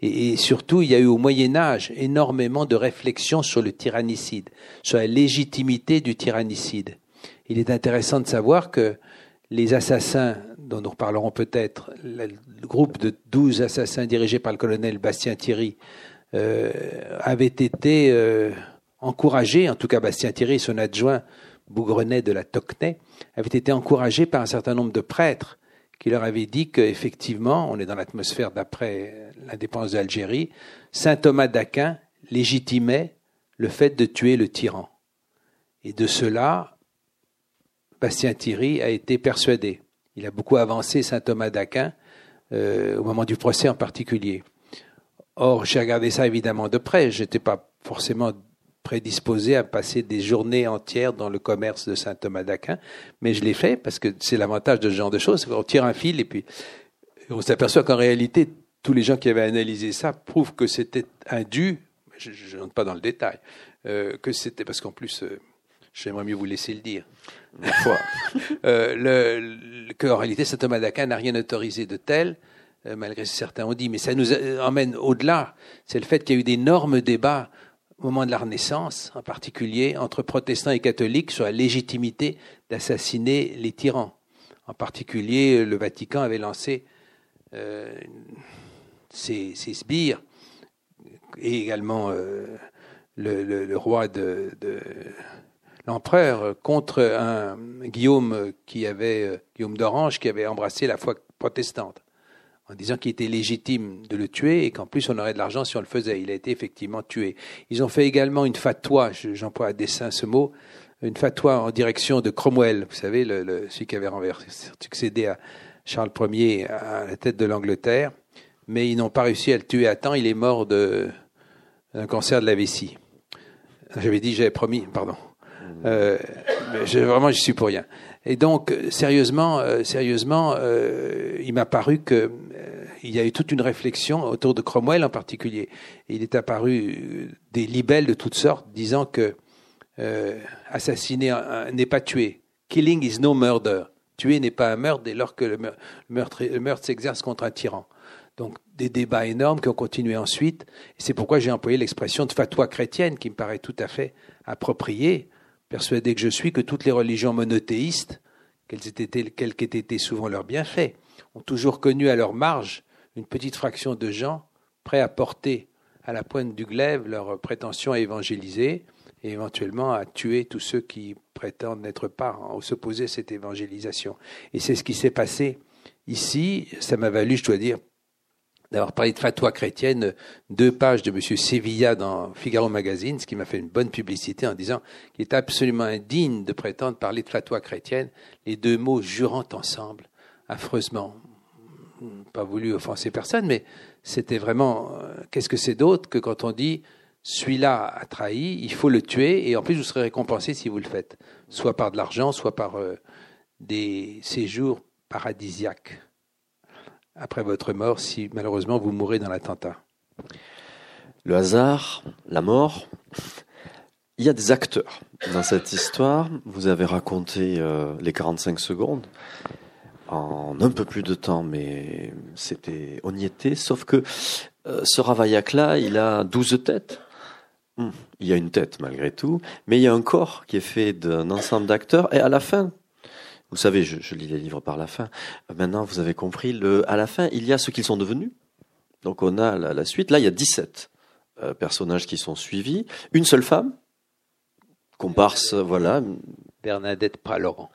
Et, et, surtout, il y a eu au Moyen Âge énormément de réflexions sur le tyrannicide, sur la légitimité du tyrannicide. Il est intéressant de savoir que les assassins dont nous reparlerons peut-être, le groupe de 12 assassins dirigé par le colonel Bastien Thierry euh, avait été euh, encouragé, en tout cas Bastien Thierry, son adjoint Bougrenet de la Tocnay, avait été encouragé par un certain nombre de prêtres qui leur avaient dit qu'effectivement, on est dans l'atmosphère d'après l'indépendance d'Algérie, saint Thomas d'Aquin légitimait le fait de tuer le tyran. Et de cela, Bastien Thierry a été persuadé. Il a beaucoup avancé saint Thomas d'Aquin, euh, au moment du procès en particulier. Or, j'ai regardé ça évidemment de près. Je n'étais pas forcément prédisposé à passer des journées entières dans le commerce de saint Thomas d'Aquin, mais je l'ai fait parce que c'est l'avantage de ce genre de choses. On tire un fil et puis on s'aperçoit qu'en réalité, tous les gens qui avaient analysé ça prouvent que c'était un dû. Je n'entre pas dans le détail. Euh, que c'était parce qu'en plus, euh, j'aimerais mieux vous laisser le dire fois, euh, le, que en réalité saint Thomas d'Aquin n'a rien autorisé de tel, euh, malgré ce que certains ont dit. Mais ça nous emmène au-delà. C'est le fait qu'il y a eu d'énormes débats au moment de la Renaissance, en particulier entre protestants et catholiques, sur la légitimité d'assassiner les tyrans. En particulier, le Vatican avait lancé euh, ses, ses, sbires et également euh, le, le, le, roi de, de l'empereur contre un Guillaume qui avait euh, Guillaume d'Orange qui avait embrassé la foi protestante en disant qu'il était légitime de le tuer et qu'en plus on aurait de l'argent si on le faisait. Il a été effectivement tué. Ils ont fait également une fatwa, j'emploie à dessein ce mot, une fatwa en direction de Cromwell, vous savez, celui qui avait renversé, succédé à Charles Ier à la tête de l'Angleterre, mais ils n'ont pas réussi à le tuer à temps. Il est mort d'un cancer de la vessie. J'avais dit, j'avais promis, pardon. Euh, je, vraiment, je suis pour rien. Et donc, sérieusement, euh, sérieusement, euh, il m'a paru que euh, il y a eu toute une réflexion autour de Cromwell en particulier. Il est apparu des libelles de toutes sortes disant que assassiner n'est pas tuer. Killing is no murder. Tuer n'est pas un meurtre dès lors que le meurtre, s'exerce contre un tyran. Donc des débats énormes qui ont continué ensuite. C'est pourquoi j'ai employé l'expression de fatwa chrétienne qui me paraît tout à fait appropriée persuadé que je suis que toutes les religions monothéistes, quels qu'aient été souvent leurs bienfaits, ont toujours connu à leur marge une petite fraction de gens prêts à porter à la pointe du glaive leur prétention à évangéliser et éventuellement à tuer tous ceux qui prétendent n'être pas ou s'opposer à cette évangélisation. Et c'est ce qui s'est passé ici. Ça m'a valu, je dois dire, d'avoir parlé de fatwa chrétienne, deux pages de M. Sevilla dans Figaro Magazine, ce qui m'a fait une bonne publicité en disant qu'il est absolument indigne de prétendre parler de fatwa chrétienne, les deux mots jurant ensemble, affreusement. Pas voulu offenser personne, mais c'était vraiment, euh, qu'est-ce que c'est d'autre que quand on dit, celui-là a trahi, il faut le tuer, et en plus vous serez récompensé si vous le faites, soit par de l'argent, soit par euh, des séjours paradisiaques après votre mort si malheureusement vous mourrez dans l'attentat Le hasard, la mort. Il y a des acteurs dans cette histoire. Vous avez raconté euh, les 45 secondes en un peu plus de temps, mais c'était, on y était. Sauf que euh, ce Ravaillac-là, il a 12 têtes. Hum, il y a une tête malgré tout, mais il y a un corps qui est fait d'un ensemble d'acteurs. Et à la fin, vous savez, je, lis les livres par la fin. Maintenant, vous avez compris, le, à la fin, il y a ce qu'ils sont devenus. Donc on a la, suite. Là, il y a 17 euh, personnages qui sont suivis. Une seule femme, comparse, voilà. Bernadette Pralorent.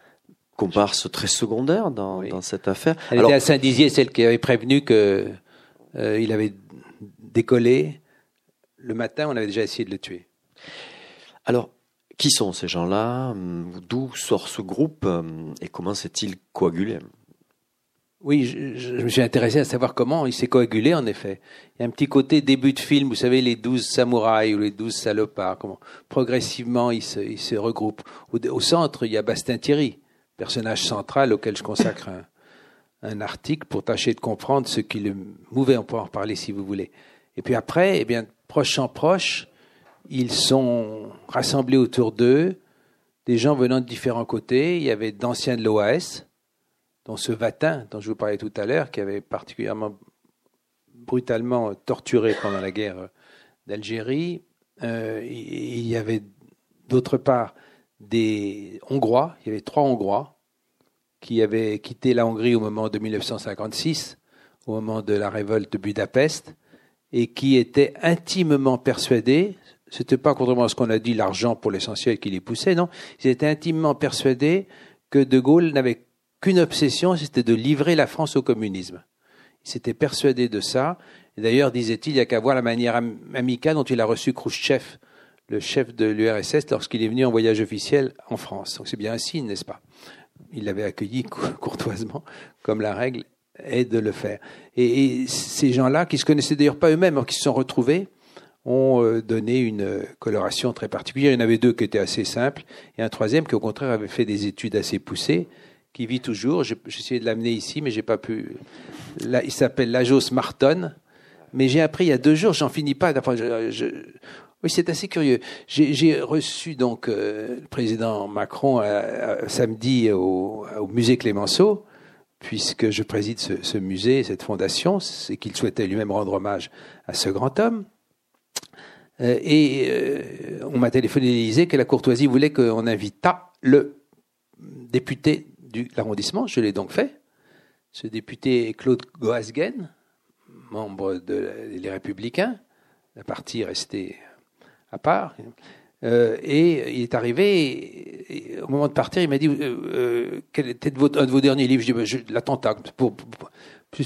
Comparse très secondaire dans, dans cette affaire. Elle était à Saint-Dizier, celle qui avait prévenu que euh, il avait décollé. Le matin, on avait déjà essayé de le tuer. Alors, qui sont ces gens-là D'où sort ce groupe Et comment s'est-il coagulé? Oui, je, me suis intéressé à savoir comment il s'est coagulé, en effet. Il y a un petit côté début de film, vous savez, les douze samouraïs ou les douze salopards, progressivement ils se, regroupent. Au, centre, il y a Bastien Thierry, personnage central auquel je consacre un, article pour tâcher de comprendre ce qui le mouvait. On peut en reparler si vous voulez. Et puis après, eh bien, proche en proche, ils sont rassemblés autour d'eux, des gens venant de différents côtés. Il y avait d'anciens de l'OAS, dont ce Vatin, dont je vous parlais tout à l'heure, qui avait particulièrement brutalement torturé pendant la guerre d'Algérie. Euh, il y avait d'autre part des Hongrois, il y avait trois Hongrois qui avaient quitté la Hongrie au moment de 1956, au moment de la révolte de Budapest, et qui étaient intimement persuadés, c'était pas contrairement à ce qu'on a dit l'argent pour l'essentiel qui les poussait, non. Ils étaient intimement persuadés que De Gaulle n'avait qu'une obsession, c'était de livrer la France au communisme. Ils s'étaient persuadés de ça. D'ailleurs, disait-il, il n'y a qu'à voir la manière amicale dont il a reçu Khrouchtchev, le chef de l'URSS, lorsqu'il est venu en voyage officiel en France. Donc c'est bien un signe, n'est-ce pas? Il l'avait accueilli courtoisement, comme la règle est de le faire. Et, et ces gens-là, qui se connaissaient d'ailleurs pas eux-mêmes, qui se sont retrouvés, ont euh, donné une coloration très particulière. Il y en avait deux qui étaient assez simples, et un troisième qui, au contraire, avait fait des études assez poussées, qui vit toujours. J'ai essayé de l'amener ici, mais j'ai pas pu. Là, il s'appelle Lajos Marton. Mais j'ai appris il y a deux jours, j'en finis pas. Oui, c'est assez curieux. J'ai reçu donc euh, le président Macron euh, samedi au, musée Clémenceau, puisque je préside ce, ce musée, cette fondation, c'est qu'il souhaitait lui-même rendre hommage à ce grand homme. Euh, et euh, on m'a téléphoné l'Élysée que la courtoisie voulait qu'on invitât le député de l'arrondissement. Je l'ai donc fait. Ce député est Claude Goasgen, membre des Républicains. La partie restée à part. Euh, et il est arrivé, au moment de partir, il m'a dit Quel était un de vos derniers livres? Je dis ben, L'attentat, pour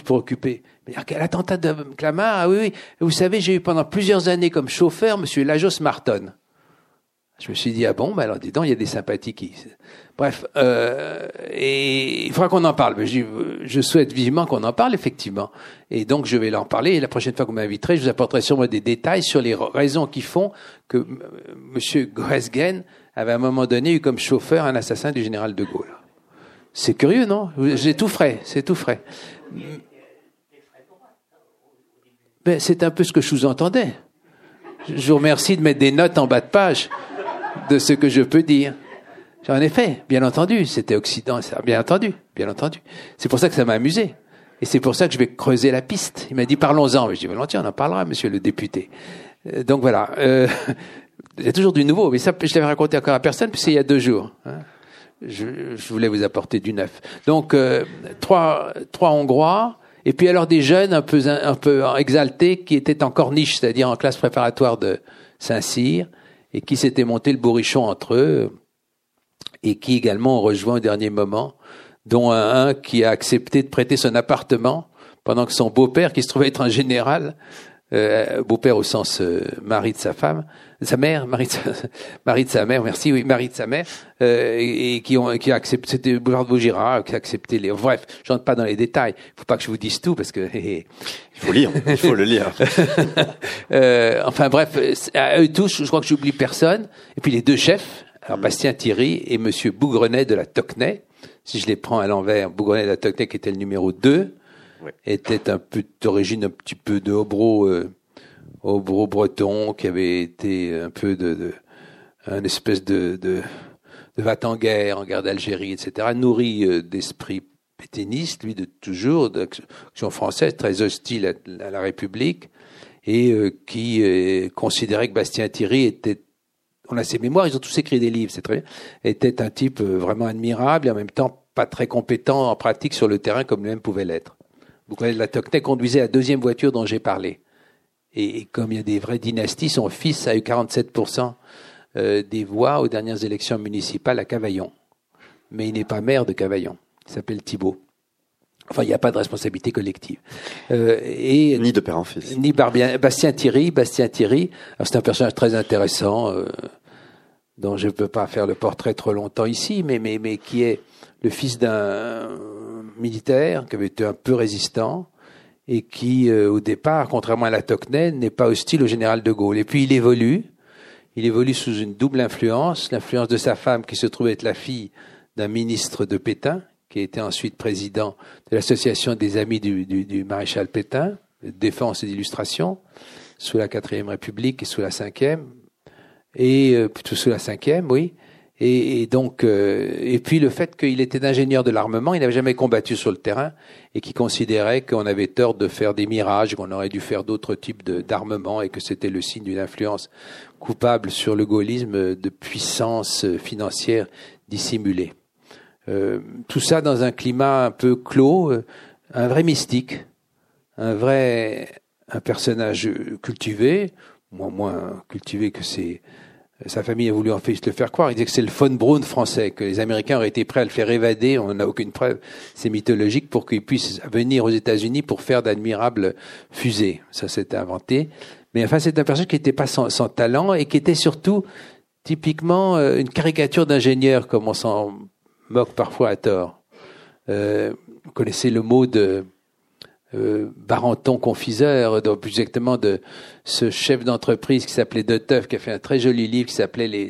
occuper. Mais l'attentat de Clamart, ah oui, oui. Vous savez, j'ai eu pendant plusieurs années comme chauffeur Monsieur Lajos Marton. Je me suis dit, ah bon, bah alors dis donc, il y a des sympathies qui... Bref, euh, et il faudra qu'on en parle. Je, je souhaite vivement qu'on en parle, effectivement. Et donc, je vais l'en parler. Et la prochaine fois que vous m'inviterez, je vous apporterai sûrement des détails sur les raisons qui font que M. Gresgen avait à un moment donné eu comme chauffeur un assassin du général de Gaulle. C'est curieux, non? J'ai tout frais, c'est tout frais. Ben, c'est un peu ce que je sous-entendais. Je vous remercie de mettre des notes en bas de page de ce que je peux dire. En effet, bien entendu, c'était Occident, bien entendu, bien entendu. C'est pour ça que ça m'a amusé. Et c'est pour ça que je vais creuser la piste. Il m'a dit parlons-en. Je dis volontiers, on en parlera, monsieur le député. Euh, donc voilà. Euh, il y a toujours du nouveau, mais ça, je l'avais raconté encore à personne, c'est il y a deux jours. Hein. Je, voulais vous apporter du neuf. Donc euh, trois, trois Hongrois, et puis alors des jeunes un peu, un peu exaltés qui étaient en corniche, c'est-à-dire en classe préparatoire de Saint-Cyr, et qui s'étaient monté le bourrichon entre eux et qui également ont rejoint au dernier moment, dont un, qui a accepté de prêter son appartement pendant que son beau-père, qui se trouvait être un général, euh, beau-père au sens euh, mari de sa femme, sa mère, mari de sa, mari de sa mère, merci, oui, mari de sa mère, euh, et, qui ont qui a accepté, c'était Boulevard de Vaugirard qui a accepté les. Bref, je rentre pas dans les détails. Il faut pas que je vous dise tout parce que. il faut lire, il faut le lire. euh, enfin bref, à eux tous, je crois que j'oublie personne. Et puis les deux chefs, alors Bastien Thierry et Monsieur Bougrenet de la Tocnay. Si je les prends à l'envers, Bougrenet de la Tocnay qui était le numéro 2, était un peu d'origine un petit peu de Hobro, euh, Hobro breton, qui avait été un peu de, de un espèce de, de, de vat en guerre, en guerre d'Algérie, etc., nourri euh, d'esprit pétainiste, lui de toujours, d'action française, très hostile à, la République, et euh, qui euh, considérait que Bastien Thierry était on a ses mémoires, ils ont tous écrit des livres, c'est très bien, était un type vraiment admirable et en même temps pas très compétent en pratique sur le terrain comme lui-même pouvait l'être. Connaissez, la Tocnay conduisait la deuxième voiture dont j'ai parlé? Et, comme il y a des vraies dynasties, son fils a eu 47% euh, des voix aux dernières élections municipales à Cavaillon. Mais il n'est pas maire de Cavaillon. Il s'appelle Thibault. Enfin, il n'y a pas de responsabilité collective. Euh, et ni de père en fils. Ni Bastien Thierry. Bastien Thierry, c'est un personnage très intéressant. Euh, dont je ne peux pas faire le portrait trop longtemps ici, mais, mais, mais qui est le fils d'un militaire qui avait été un peu résistant et qui, euh, au départ, contrairement à la Tocquenay, n'est pas hostile au général de Gaulle. Et puis il évolue, il évolue sous une double influence, l'influence de sa femme qui se trouvait être la fille d'un ministre de Pétain, qui était ensuite président de l'association des amis du, du, du maréchal Pétain, défense et d'illustration, sous la quatrième République et sous la cinquième, et euh, plutôt sous la cinquième, oui. Et, et donc, euh, et puis le fait qu'il était ingénieur de l'armement, il n'avait jamais combattu sur le terrain et qui considérait qu'on avait tort de faire des mirages, qu'on aurait dû faire d'autres types d'armements et que c'était le signe d'une influence coupable sur le gaullisme de puissance financière dissimulée. Euh, tout ça dans un climat un peu clos, euh, un vrai mystique, un vrai un personnage cultivé, moins moins cultivé que c'est sa famille a voulu en fait le faire croire. Il disait que c'est le von Braun français, que les Américains auraient été prêts à le faire évader. On n'a aucune preuve. C'est mythologique pour qu'il puisse venir aux États-Unis pour faire d'admirables fusées. Ça, s'était inventé. Mais enfin, c'est un personnage qui n'était pas sans, talent et qui était surtout typiquement euh, une caricature d'ingénieur, comme on s'en moque parfois à tort. Euh, vous connaissez le mot de euh, Barenton confiseur, donc plus exactement de ce chef d'entreprise qui s'appelait De Teuf, qui a fait un très joli livre qui s'appelait les,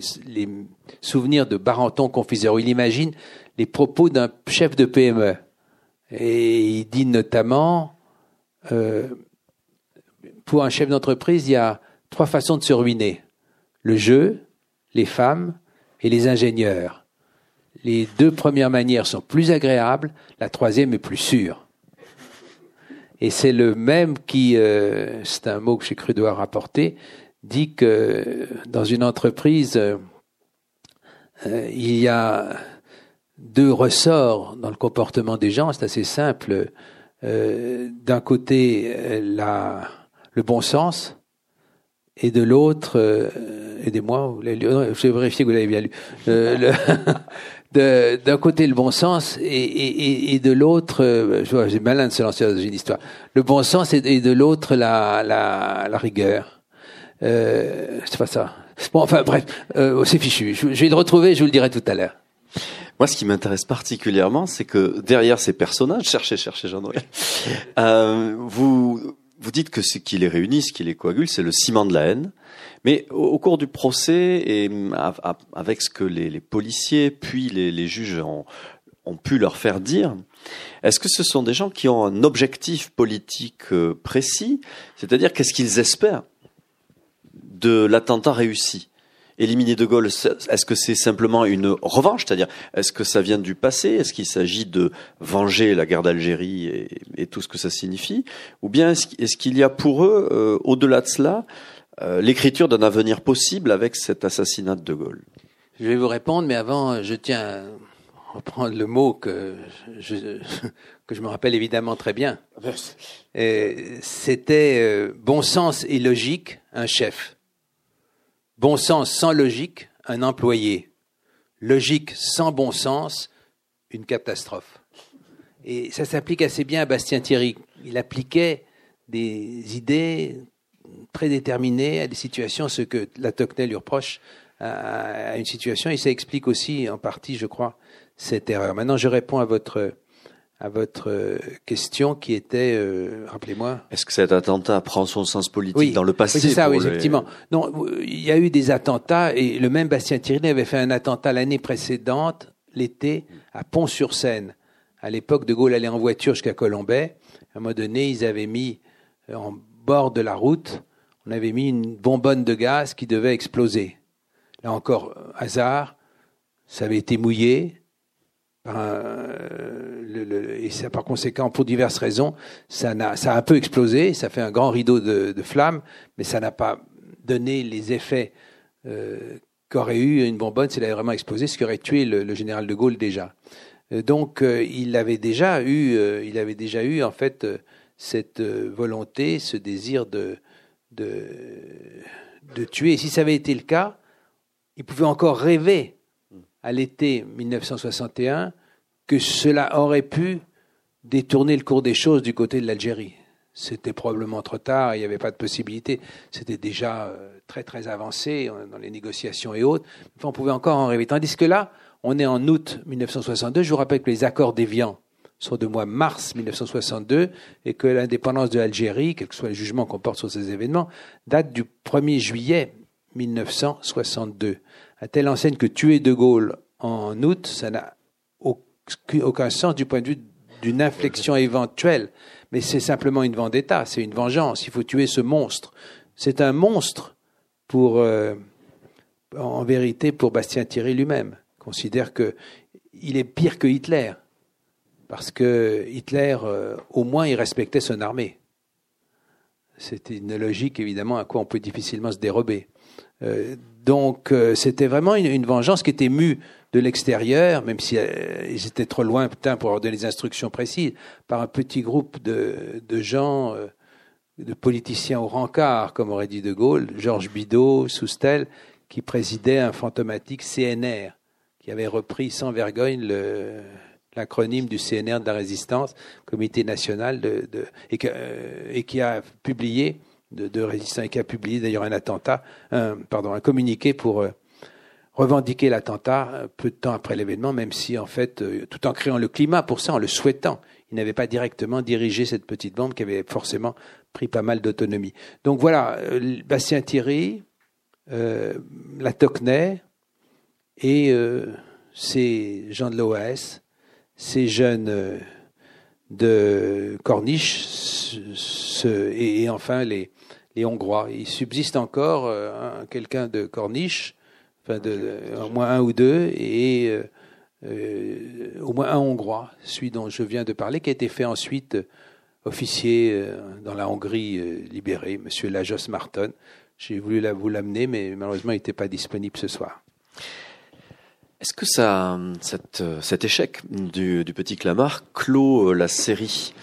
souvenirs de Barenton confiseur, où il imagine les propos d'un chef de PME. Et il dit notamment, euh, pour un chef d'entreprise, il y a trois façons de se ruiner. Le jeu, les femmes et les ingénieurs. Les deux premières manières sont plus agréables, la troisième est plus sûre. Et c'est le même qui, euh, c'est un mot que j'ai cru devoir rapporter, dit que dans une entreprise, euh, il y a deux ressorts dans le comportement des gens. C'est assez simple. Euh, D'un côté, la, le bon sens, et de l'autre, euh, aidez-moi, je vais vérifier que vous l'avez bien lu. Le, d'un côté le bon sens et, et, et de l'autre, euh, je vois, j'ai malin de se lancer dans une histoire. Le bon sens et, de l'autre la, la, la rigueur. Euh, c'est pas ça. Bon, enfin bref, euh, c'est fichu. Je, vais le retrouver, je vous le dirai tout à l'heure. Moi, ce qui m'intéresse particulièrement, c'est que derrière ces personnages, cherchez, cherchez Jean-Noël, euh, vous, vous dites que ce qui les réunit, ce qui les coagule, c'est le ciment de la haine. Mais au, cours du procès, et à- avec ce que les, policiers puis les, juges ont, pu leur faire dire, est-ce que ce sont des gens qui ont un objectif politique euh, précis? C'est-à-dire, qu'est-ce qu'ils espèrent de l'attentat réussi? Éliminer De Gaulle, est-ce que c'est simplement une revanche? C'est-à-dire, est-ce que ça vient du passé? Est-ce qu'il s'agit de venger la guerre d'Algérie et, tout ce que ça signifie? Ou bien est-ce est-ce qu'il y a pour eux, euh, au-delà de cela, euh, l'écriture d'un avenir possible avec cet assassinat de Gaulle Je vais vous répondre, mais avant, je tiens à reprendre le mot que je, que je me rappelle évidemment très bien. Euh, C'était euh, bon sens et logique, un chef. Bon sens sans logique, un employé. Logique sans bon sens, une catastrophe. Et ça s'applique assez bien à Bastien Thierry. Il appliquait des idées prédéterminées à des situations, ce que la Tocquenel lui reproche à, à une situation, et ça explique aussi en partie, je crois, cette erreur. Maintenant, je réponds à votre à votre euh, question qui était, euh, rappelez-moi. Est-ce que cet attentat prend son sens politique Oui, dans le passé Oui, c'est ça, oui, les- effectivement. Non, euh, il y a eu des attentats et le même Bastien Thierry avait fait un attentat l'année précédente, l'été, à Pont-sur-Seine. À l'époque, De Gaulle allait en voiture jusqu'à Colombay. À un moment donné, ils avaient mis euh, en bord de la route, on avait mis une bonbonne de gaz qui devait exploser. Là encore, euh, hasard, ça avait été mouillé. Euh, et ça, par conséquent, pour diverses raisons, ça, a un peu explosé, ça fait un grand rideau de, flammes, mais ça n'a pas donné les effets euh, qu'aurait eu une bonbonne s'il avait vraiment explosé, ce qui aurait tué le, général de Gaulle déjà. Donc, il avait déjà eu, il avait déjà eu en fait cette euh, volonté, ce désir de, de, de tuer. Et si ça avait été le cas, il pouvait encore rêver à l'été 1961 que cela aurait pu détourner le cours des choses du côté de l'Algérie. C'était probablement trop tard, il n'y avait pas de possibilité. C'était déjà euh, très très avancé euh, dans les négociations et autres. On pouvait encore en rêver. Tandis que là, on est en août 1962. Je vous rappelle que les accords d'Évian sont de mois mars 1962 et que l'indépendance de l'Algérie, quel que soit le jugement qu'on porte sur ces événements, date du 1er juillet 1962. À telle enseigne que tuer De Gaulle en août, ça n'a aucun sens du point de vue d'une inflexion éventuelle. Mais c'est simplement une vendetta, c'est une vengeance. Il faut tuer ce monstre. C'est un monstre pour, euh, en vérité, pour Bastien Thierry lui-même. Considère que il est pire que Hitler. Parce que Hitler, euh, au moins, il respectait son armée. C'était une logique, évidemment, à quoi on peut difficilement se dérober. Euh, donc, euh, c'était vraiment une, vengeance qui était mue de l'extérieur, même si ils étaient trop loin pour leur donner des instructions précises, par un petit groupe de, de gens, de politiciens au rencard, comme aurait dit De Gaulle, Georges Bidault, Soustel, qui présidait un fantomatique CNR, qui avait repris sans vergogne le, l'acronyme du CNR de la résistance, Comité national euh, et qui a publié de, résistants et qui a publié d'ailleurs un attentat, pardon, un communiqué pour euh, revendiquer l'attentat euh, peu de temps après l'événement, même si en fait, tout en créant le climat pour ça, en le souhaitant, il n'avait pas directement dirigé cette petite bande qui avait forcément pris pas mal d'autonomie. Donc voilà, Bastien Thierry, la Tocquenay et ces gens de l'OAS, ces jeunes euh, de Corniche ce- et, et enfin les, les Hongrois. Il subsiste encore euh, un- quelqu'un de Corniche, enfin de, au moins un ou deux, et euh, euh, au moins un Hongrois, celui dont je viens de parler, qui a été fait ensuite officier dans la Hongrie libérée, Monsieur Lajos Marton. J'ai voulu vous l'amener, mais malheureusement, il n'était pas disponible ce soir. Est-ce que ça, cet échec du, petit Clamart clôt euh, la série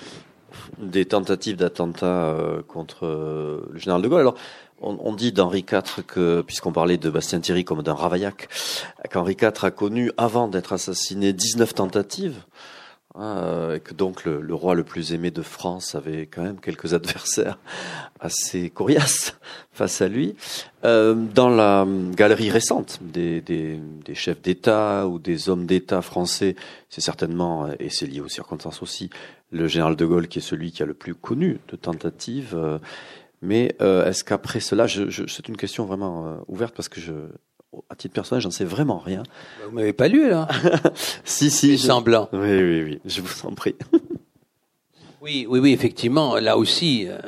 des tentatives d'attentat euh, contre euh, le général de Gaulle? Alors, on, on dit d'Henri IV que, puisqu'on parlait de Bastien Thierry comme d'un Ravaillac, qu'Henri IV a connu, avant d'être assassiné, 19 tentatives et que donc le, le, roi le plus aimé de France avait quand même quelques adversaires assez coriaces face à lui. Euh, dans la galerie récente des, des, des chefs d'État ou des hommes d'État français, c'est certainement, et c'est lié aux circonstances aussi, le général de Gaulle qui est celui qui a le plus connu de tentatives. Euh, mais euh, est-ce qu'après cela, je, je, c'est une question vraiment euh, ouverte parce que je, à titre personnel, j'en sais vraiment rien. Bah, vous m'avez pas lu là Si, si. Je... Semblant. Oui, oui, oui. Je vous en prie. oui, oui, oui, effectivement. Là aussi, euh,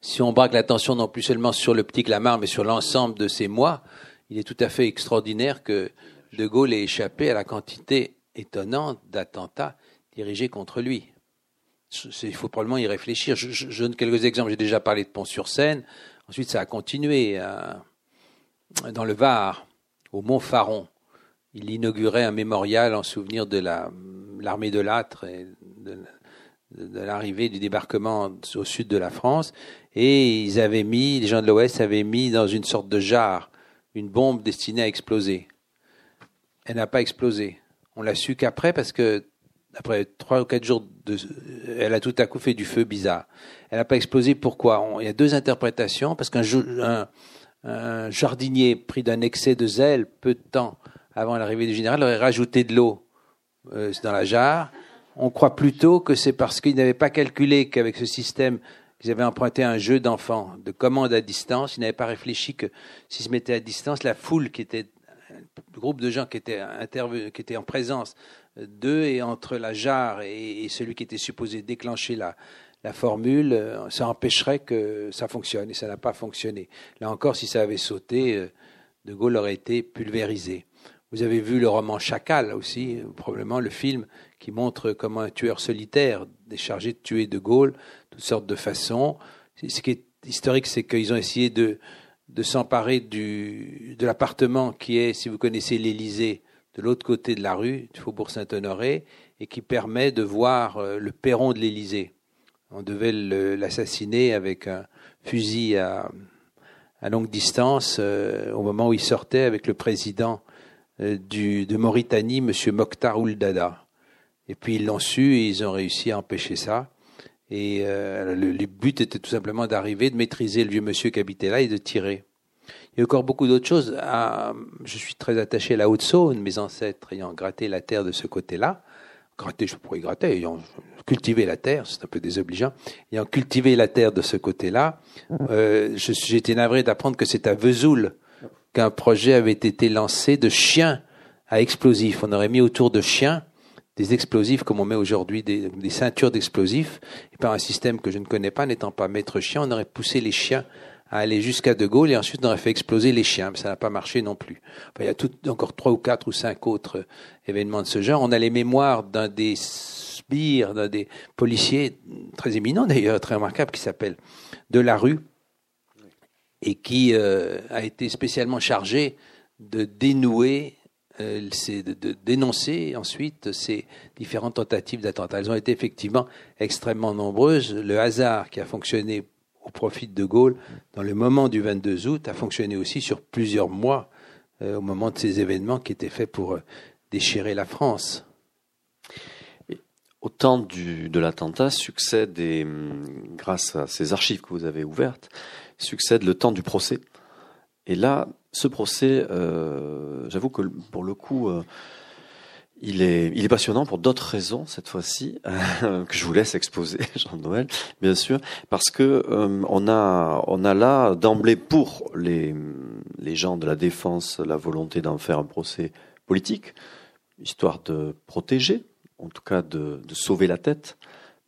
si on braque l'attention non plus seulement sur le petit Clamart, mais sur l'ensemble de ces mois, il est tout à fait extraordinaire que De Gaulle ait échappé à la quantité étonnante d'attentats dirigés contre lui. Il faut probablement y réfléchir. Je, je, je donne quelques exemples. J'ai déjà parlé de Pont-sur-Seine. Ensuite, ça a continué à, dans le Var, au Mont Faron. Il inaugurait un mémorial en souvenir de l'armée de l'âtre et de, l'arrivée du débarquement au sud de la France. Et ils avaient mis, les gens de l'Ouest avaient mis dans une sorte de jarre une bombe destinée à exploser. Elle n'a pas explosé. On l'a su qu'après parce que après trois ou quatre jours, elle a tout à coup fait du feu bizarre. Elle n'a pas explosé. Pourquoi? On, Il y a deux interprétations. Parce qu'un un, un jardinier pris d'un excès de zèle, peu de temps avant l'arrivée du général, aurait rajouté de l'eau euh, dans la jarre. On croit plutôt que c'est parce qu'ils n'avaient pas calculé qu'avec ce système, ils avaient emprunté un jeu d'enfants de commande à distance. Ils n'avaient pas réfléchi que s'ils se mettaient à distance, la foule qui était le groupe de gens qui étaient, qui étaient en présence d'eux et entre la jarre et, et, celui qui était supposé déclencher la, la formule, ça empêcherait que ça fonctionne et ça n'a pas fonctionné. Là encore, si ça avait sauté, De Gaulle aurait été pulvérisé. Vous avez vu le roman Chacal aussi, probablement le film qui montre comment un tueur solitaire est chargé de tuer De Gaulle, toutes sortes de façons. Ce qui est historique, c'est qu'ils ont essayé de, de s'emparer de l'appartement qui est, si vous connaissez l'Élysée, de l'autre côté de la rue, du Faubourg Saint-Honoré, et qui permet de voir le perron de l'Élysée. On devait l'assassiner avec un fusil à, longue distance euh, au moment où il sortait avec le président euh, du, de Mauritanie, M. Mokhtar Ouldada. Et puis ils l'ont su et ils ont réussi à empêcher ça. Et euh, le, but était tout simplement d'arriver, de maîtriser le vieux monsieur qui habitait là et de tirer. Il y a encore beaucoup d'autres choses. À, je suis très attaché à la Haute-Saône, mes ancêtres ayant gratté la terre de ce côté-là. Gratter, je pourrais gratter, ayant cultivé la terre, c'est un peu désobligeant. Ayant cultivé la terre de ce côté-là, euh, j'ai été navré d'apprendre que c'est à Vesoul qu'un projet avait été lancé de chiens à explosifs. On aurait mis autour de chiens des explosifs comme on met aujourd'hui des, des, ceintures d'explosifs. Et par un système que je ne connais pas, n'étant pas maître chien, on aurait poussé les chiens à aller jusqu'à De Gaulle et ensuite on aurait fait exploser les chiens, mais ça n'a pas marché non plus. Enfin, il y a tout, encore trois ou quatre ou cinq autres événements de ce genre. On a les mémoires d'un des sbires, d'un des policiers très éminents d'ailleurs, très remarquable, qui s'appelle De la Rue et qui euh, a été spécialement chargé de dénouer euh, de, de, dénoncer ensuite ces différentes tentatives d'attentat. Elles ont été effectivement extrêmement nombreuses. Le hasard qui a fonctionné au profit de De Gaulle dans le moment du 22 août a fonctionné aussi sur plusieurs mois euh, au moment de ces événements qui étaient faits pour euh, déchirer la France. Au temps de l'attentat succède, hum, grâce à ces archives que vous avez ouvertes, succède le temps du procès. Et là, ce procès, euh, j'avoue que pour le coup, il est, il est passionnant pour d'autres raisons cette fois-ci euh, que je vous laisse exposer, Jean-Noël, bien sûr, parce que euh, on a, on a là d'emblée pour les, les gens de la défense la volonté d'en faire un procès politique, histoire de protéger, en tout cas de, de sauver la tête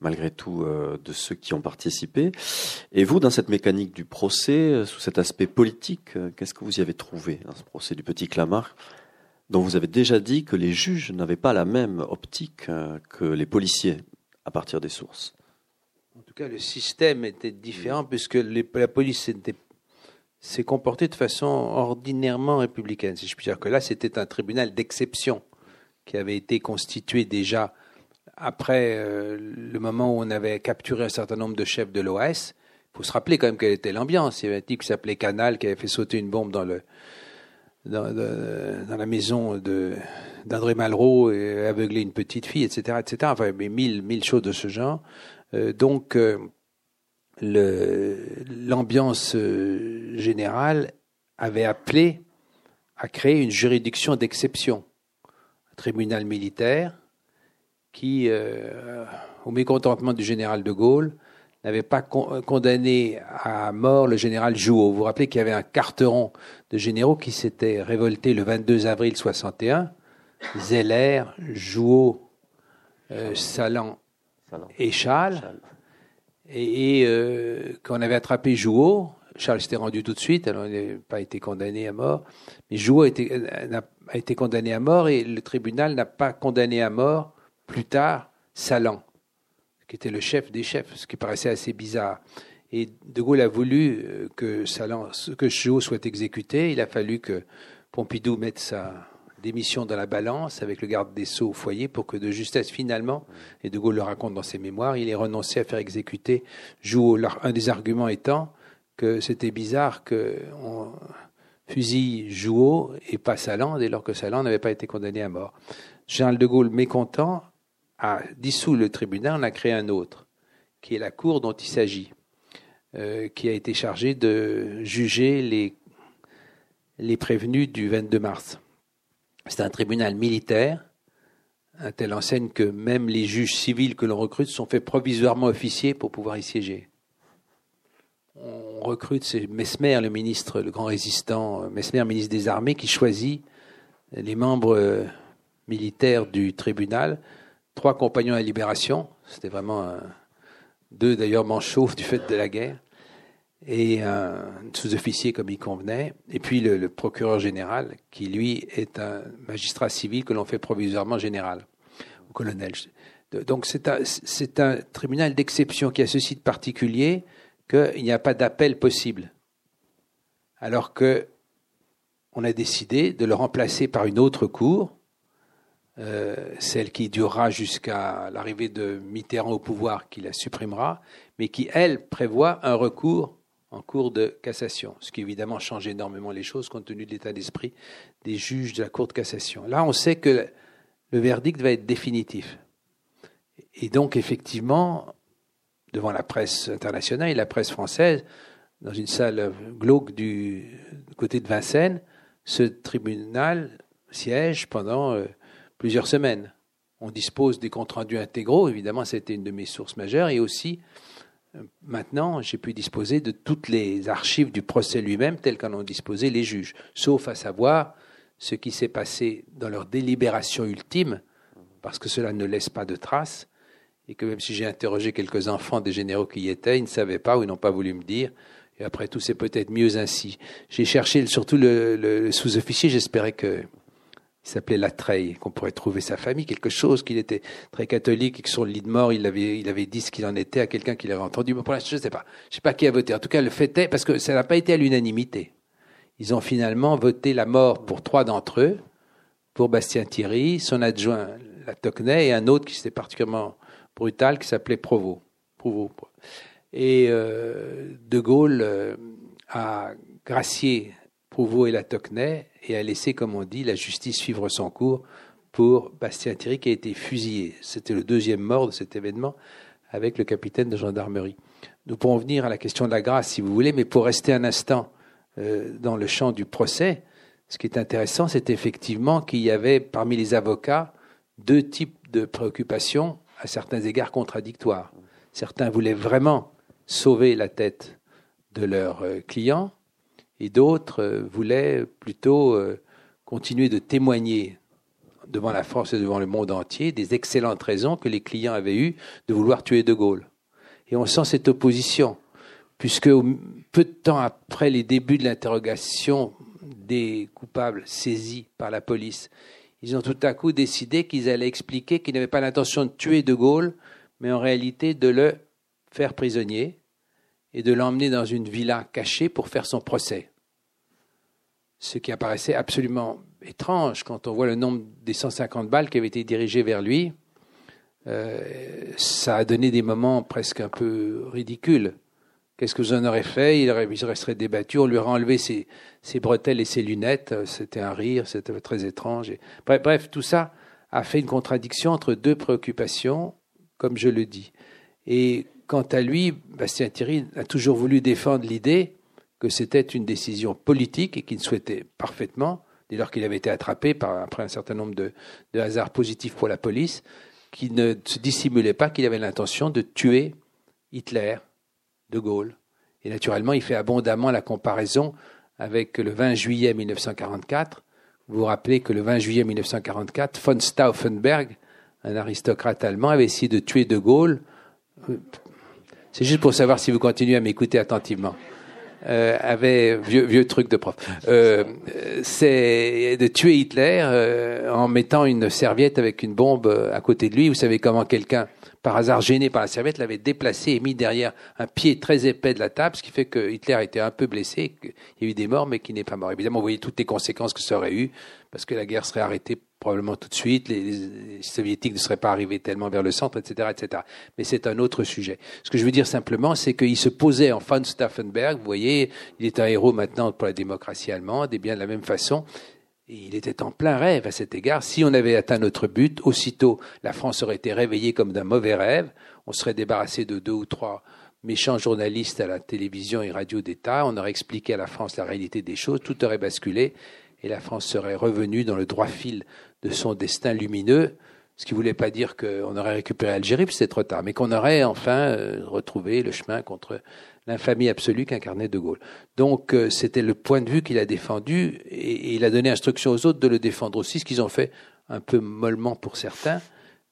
malgré tout euh, de ceux qui ont participé. Et vous, dans cette mécanique du procès, euh, sous cet aspect politique, euh, qu'est-ce que vous y avez trouvé dans ce procès du petit Clamart? Dont vous avez déjà dit que les juges n'avaient pas la même optique que les policiers à partir des sources. En tout cas, le système était différent puisque les, la police s'est comportée de façon ordinairement républicaine. Si je puis dire que là, c'était un tribunal d'exception qui avait été constitué déjà après euh, le moment où on avait capturé un certain nombre de chefs de l'OAS. Il faut se rappeler quand même quelle était l'ambiance. Il y avait un type qui s'appelait Canal qui avait fait sauter une bombe dans le dans, la maison d'André Malraux et aveugler une petite fille, etc., etc. Enfin, mais mille, mille choses de ce genre. donc, l'ambiance générale avait appelé à créer une juridiction d'exception, un tribunal militaire qui, euh, au mécontentement du général de Gaulle, n'avait pas condamné à mort le général Jouot. Vous vous rappelez qu'il y avait un carteron de généraux qui s'était révolté le 22 avril 61, Zeller, Jouot, euh, Salan, et Chal, et, euh, qu'on avait attrapé Jouot, Charles s'était rendu tout de suite, alors il n'a pas été condamné à mort. Mais Jouot a été, a été condamné à mort et le tribunal n'a pas condamné à mort plus tard Salan, qui était le chef des chefs, ce qui paraissait assez bizarre. Et De Gaulle a voulu euh, que, Salan, que soit exécuté. Il a fallu que Pompidou mette sa démission dans la balance avec le garde des Sceaux au foyer pour que de justesse, finalement, et De Gaulle le raconte dans ses mémoires, il ait renoncé à faire exécuter Jouot. Un des arguments étant que c'était bizarre qu'on fusille Jouot et pas Salan, dès lors que Salan n'avait pas été condamné à mort. Charles de Gaulle, mécontent, a dissous le tribunal, on a créé un autre, qui est la cour dont il s'agit, euh, qui a été chargée de juger les, les prévenus du 22 mars. C'est un tribunal militaire, à telle enseigne que même les juges civils que l'on recrute sont faits provisoirement officiers pour pouvoir y siéger on recrute, c'est Mesmer, le ministre, le grand résistant, Mesmer, ministre des Armées, qui choisit les membres euh, militaires du tribunal, trois compagnons à la libération, c'était vraiment deux d'ailleurs manchots du fait de la guerre, et un sous-officier comme il convenait, et puis le, procureur général, qui lui est un magistrat civil que l'on fait provisoirement général, ou colonel. Donc c'est un, un tribunal d'exception qui a ce site particulier, qu'il n'y a pas d'appel possible. Alors que on a décidé de le remplacer par une autre cour, euh, celle qui durera jusqu'à l'arrivée de Mitterrand au pouvoir, qui la supprimera, mais qui, elle, prévoit un recours en cours de cassation, ce qui évidemment change énormément les choses compte tenu de l'état d'esprit des juges de la Cour de cassation. Là, on sait que le verdict va être définitif. Et donc, effectivement, devant la presse internationale et la presse française, dans une salle glauque du, côté de Vincennes, ce tribunal siège pendant euh, plusieurs semaines. On dispose des comptes rendus intégraux, évidemment, c'était une de mes sources majeures, et aussi, euh, maintenant, j'ai pu disposer de toutes les archives du procès lui-même, telles qu'en ont disposé les juges, sauf à savoir ce qui s'est passé dans leur délibération ultime, parce que cela ne laisse pas de traces, et que même si j'ai interrogé quelques enfants des généraux qui y étaient, ils ne savaient pas ou n'ont pas voulu me dire. Et après tout, c'est peut-être mieux ainsi. J'ai cherché surtout le, sous-officier, j'espérais que il s'appelait Latreille, qu'on pourrait trouver sa famille, quelque chose, qu'il était très catholique et que sur le lit de mort, il avait, avait dit ce qu'il en était à quelqu'un qui l'avait entendu. Mais pour l'instant, je ne sais pas. Je ne sais pas qui a voté. En tout cas, le fait est, parce que ça n'a pas été à l'unanimité. Ils ont finalement voté la mort pour trois d'entre eux, pour Bastien Thierry, son adjoint, la Tocnay, et un autre qui s'était particulièrement brutal qui s'appelait Provo. Et euh, De Gaulle euh, a gracié Provo et la Tocnay et a laissé, comme on dit, la justice suivre son cours pour Bastien Thierry qui a été fusillé. C'était le deuxième mort de cet événement avec le capitaine de gendarmerie. Nous pourrons venir à la question de la grâce si vous voulez, mais pour rester un instant euh, dans le champ du procès, ce qui est intéressant, c'est effectivement qu'il y avait parmi les avocats deux types de préoccupations à certains égards contradictoires. Certains voulaient vraiment sauver la tête de leurs euh, clients et d'autres euh, voulaient plutôt euh, continuer de témoigner devant la France et devant le monde entier des excellentes raisons que les clients avaient eues de vouloir tuer De Gaulle. Et on sent cette opposition, puisque peu de temps après les débuts de l'interrogation des coupables saisis par la police, ils ont tout à coup décidé qu'ils allaient expliquer qu'ils n'avaient pas l'intention de tuer De Gaulle, mais en réalité de le faire prisonnier et de l'emmener dans une villa cachée pour faire son procès. Ce qui apparaissait absolument étrange quand on voit le nombre des 150 balles qui avaient été dirigées vers lui. Euh, ça a donné des moments presque un peu ridicules Qu'est-ce que vous en aurez fait? Il, resterait débattu. On lui aurait enlevé ses, bretelles et ses lunettes. C'était un rire, c'était très étrange. bref, tout ça a fait une contradiction entre deux préoccupations, comme je le dis. Et quant à lui, Bastien Thierry a toujours voulu défendre l'idée que c'était une décision politique et qu'il souhaitait parfaitement, dès lors qu'il avait été attrapé après un certain nombre de, de hasards positifs pour la police, qu'il ne se dissimulait pas qu'il avait l'intention de tuer Hitler, De Gaulle. Et naturellement, il fait abondamment la comparaison avec le 20 juillet 1944, vous vous rappelez que le 20 juillet 1944, von Stauffenberg, un aristocrate allemand, avait essayé de tuer De Gaulle. C'est juste pour savoir si vous continuez à m'écouter attentivement. Euh, avait vieux, vieux truc de prof. Euh, c'est de tuer Hitler euh, en mettant une serviette avec une bombe à côté de lui. Vous savez comment quelqu'un par hasard gêné par la serviette, l'avait déplacé et mis derrière un pied très épais de la table, ce qui fait que Hitler été un peu blessé, qu'il y a eu des morts, mais qu'il n'est pas mort. Évidemment, vous voyez toutes les conséquences que ça aurait eu, parce que la guerre serait arrêtée probablement tout de suite, les, soviétiques ne seraient pas arrivés tellement vers le centre, etc., etc. Mais c'est un autre sujet. Ce que je veux dire simplement, c'est qu'il se posait en von Stauffenberg, vous voyez, il est un héros maintenant pour la démocratie allemande, et bien de la même façon, il était en plein rêve à cet égard. Si on avait atteint notre but, aussitôt la France aurait été réveillée comme d'un mauvais rêve. On serait débarrassé de deux ou trois méchants journalistes à la télévision et radio d'État. On aurait expliqué à la France la réalité des choses. Tout aurait basculé et la France serait revenue dans le droit fil de son destin lumineux. Ce qui ne voulait pas dire qu'on aurait récupéré Algérie, puis c'est trop tard, mais qu'on aurait enfin euh, retrouvé le chemin contre l'infamie absolue qu'incarnait De Gaulle. Donc euh, c'était le point de vue qu'il a défendu et, il a donné instruction aux autres de le défendre aussi, ce qu'ils ont fait un peu mollement pour certains.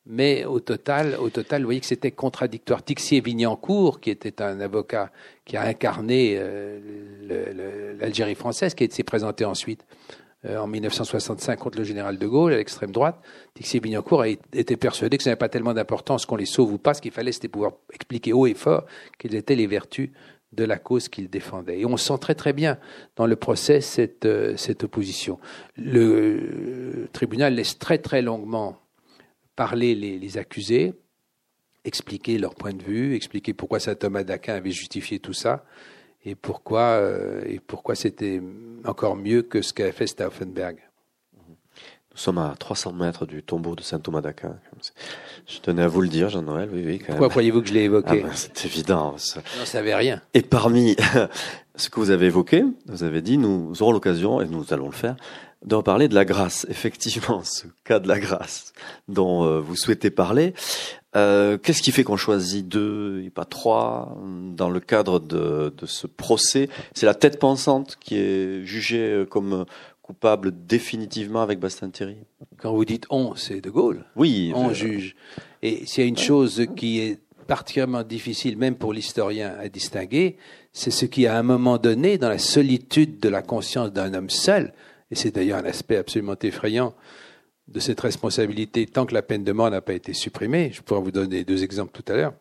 Mais au total, au total, vous voyez que c'était contradictoire. Tixier Vignancourt, qui était un avocat qui a incarné euh, l'Algérie française, qui s'est présenté ensuite en 1965 contre le général de Gaulle à l'extrême droite, Tixier Bignancourt a été persuadé que ce n'avait pas tellement d'importance qu'on les sauve ou pas. Ce qu'il fallait, c'était pouvoir expliquer haut et fort quelles étaient les vertus de la cause qu'il défendait. Et on sent très très bien dans le procès cette, euh, opposition. Le, tribunal laisse très très longuement parler les, les, accusés, expliquer leur point de vue, expliquer pourquoi saint Thomas d'Aquin avait justifié tout ça et pourquoi euh, et pourquoi c'était encore mieux que ce qu'avait fait Stauffenberg? Nous sommes à 300 mètres du tombeau de saint Thomas d'Aquin. Je tenais à vous le dire, Jean-Noël. Oui, oui, Pourquoi croyez-vous que je l'ai évoqué? Ah ben, C'est évident. Ça. n'en savais rien. Et parmi ce que vous avez évoqué, vous avez dit, nous aurons l'occasion, et nous allons le faire, de reparler de la grâce. Effectivement, ce cas de la grâce dont euh, vous souhaitez parler. Euh, qu'est-ce qui fait qu'on choisit deux et pas trois dans le cadre de, de ce procès? C'est la tête pensante qui est jugée comme coupable définitivement avec Bastien Thierry Quand vous dites on, c'est De Gaulle. Oui. On juge. Et s'il y a une chose qui est particulièrement difficile, même pour l'historien, à distinguer, c'est ce qui, à un moment donné, dans la solitude de la conscience d'un homme seul, et c'est d'ailleurs un aspect absolument effrayant de cette responsabilité tant que la peine de mort n'a pas été supprimée. Je pourrais vous donner deux exemples tout à l'heure.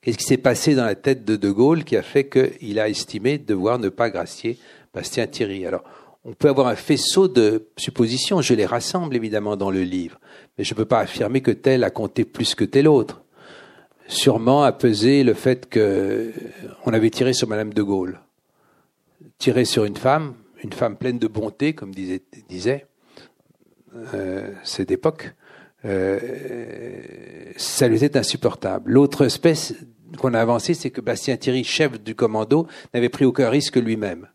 Qu'est-ce qui s'est passé dans la tête de De Gaulle qui a fait qu'il a estimé devoir ne pas gracier Bastien Thierry? Alors, on peut avoir un faisceau de suppositions, je les rassemble évidemment dans le livre, mais je ne peux pas affirmer que tel a compté plus que tel autre. Sûrement a pesé le fait qu'on avait tiré sur Madame de Gaulle. Tiré sur une femme, une femme pleine de bonté, comme disait, disait euh, cette époque, euh, ça lui était insupportable. L'autre espèce qu'on a avancé, c'est que Bastien Thierry, chef du commando, n'avait pris aucun risque lui-même,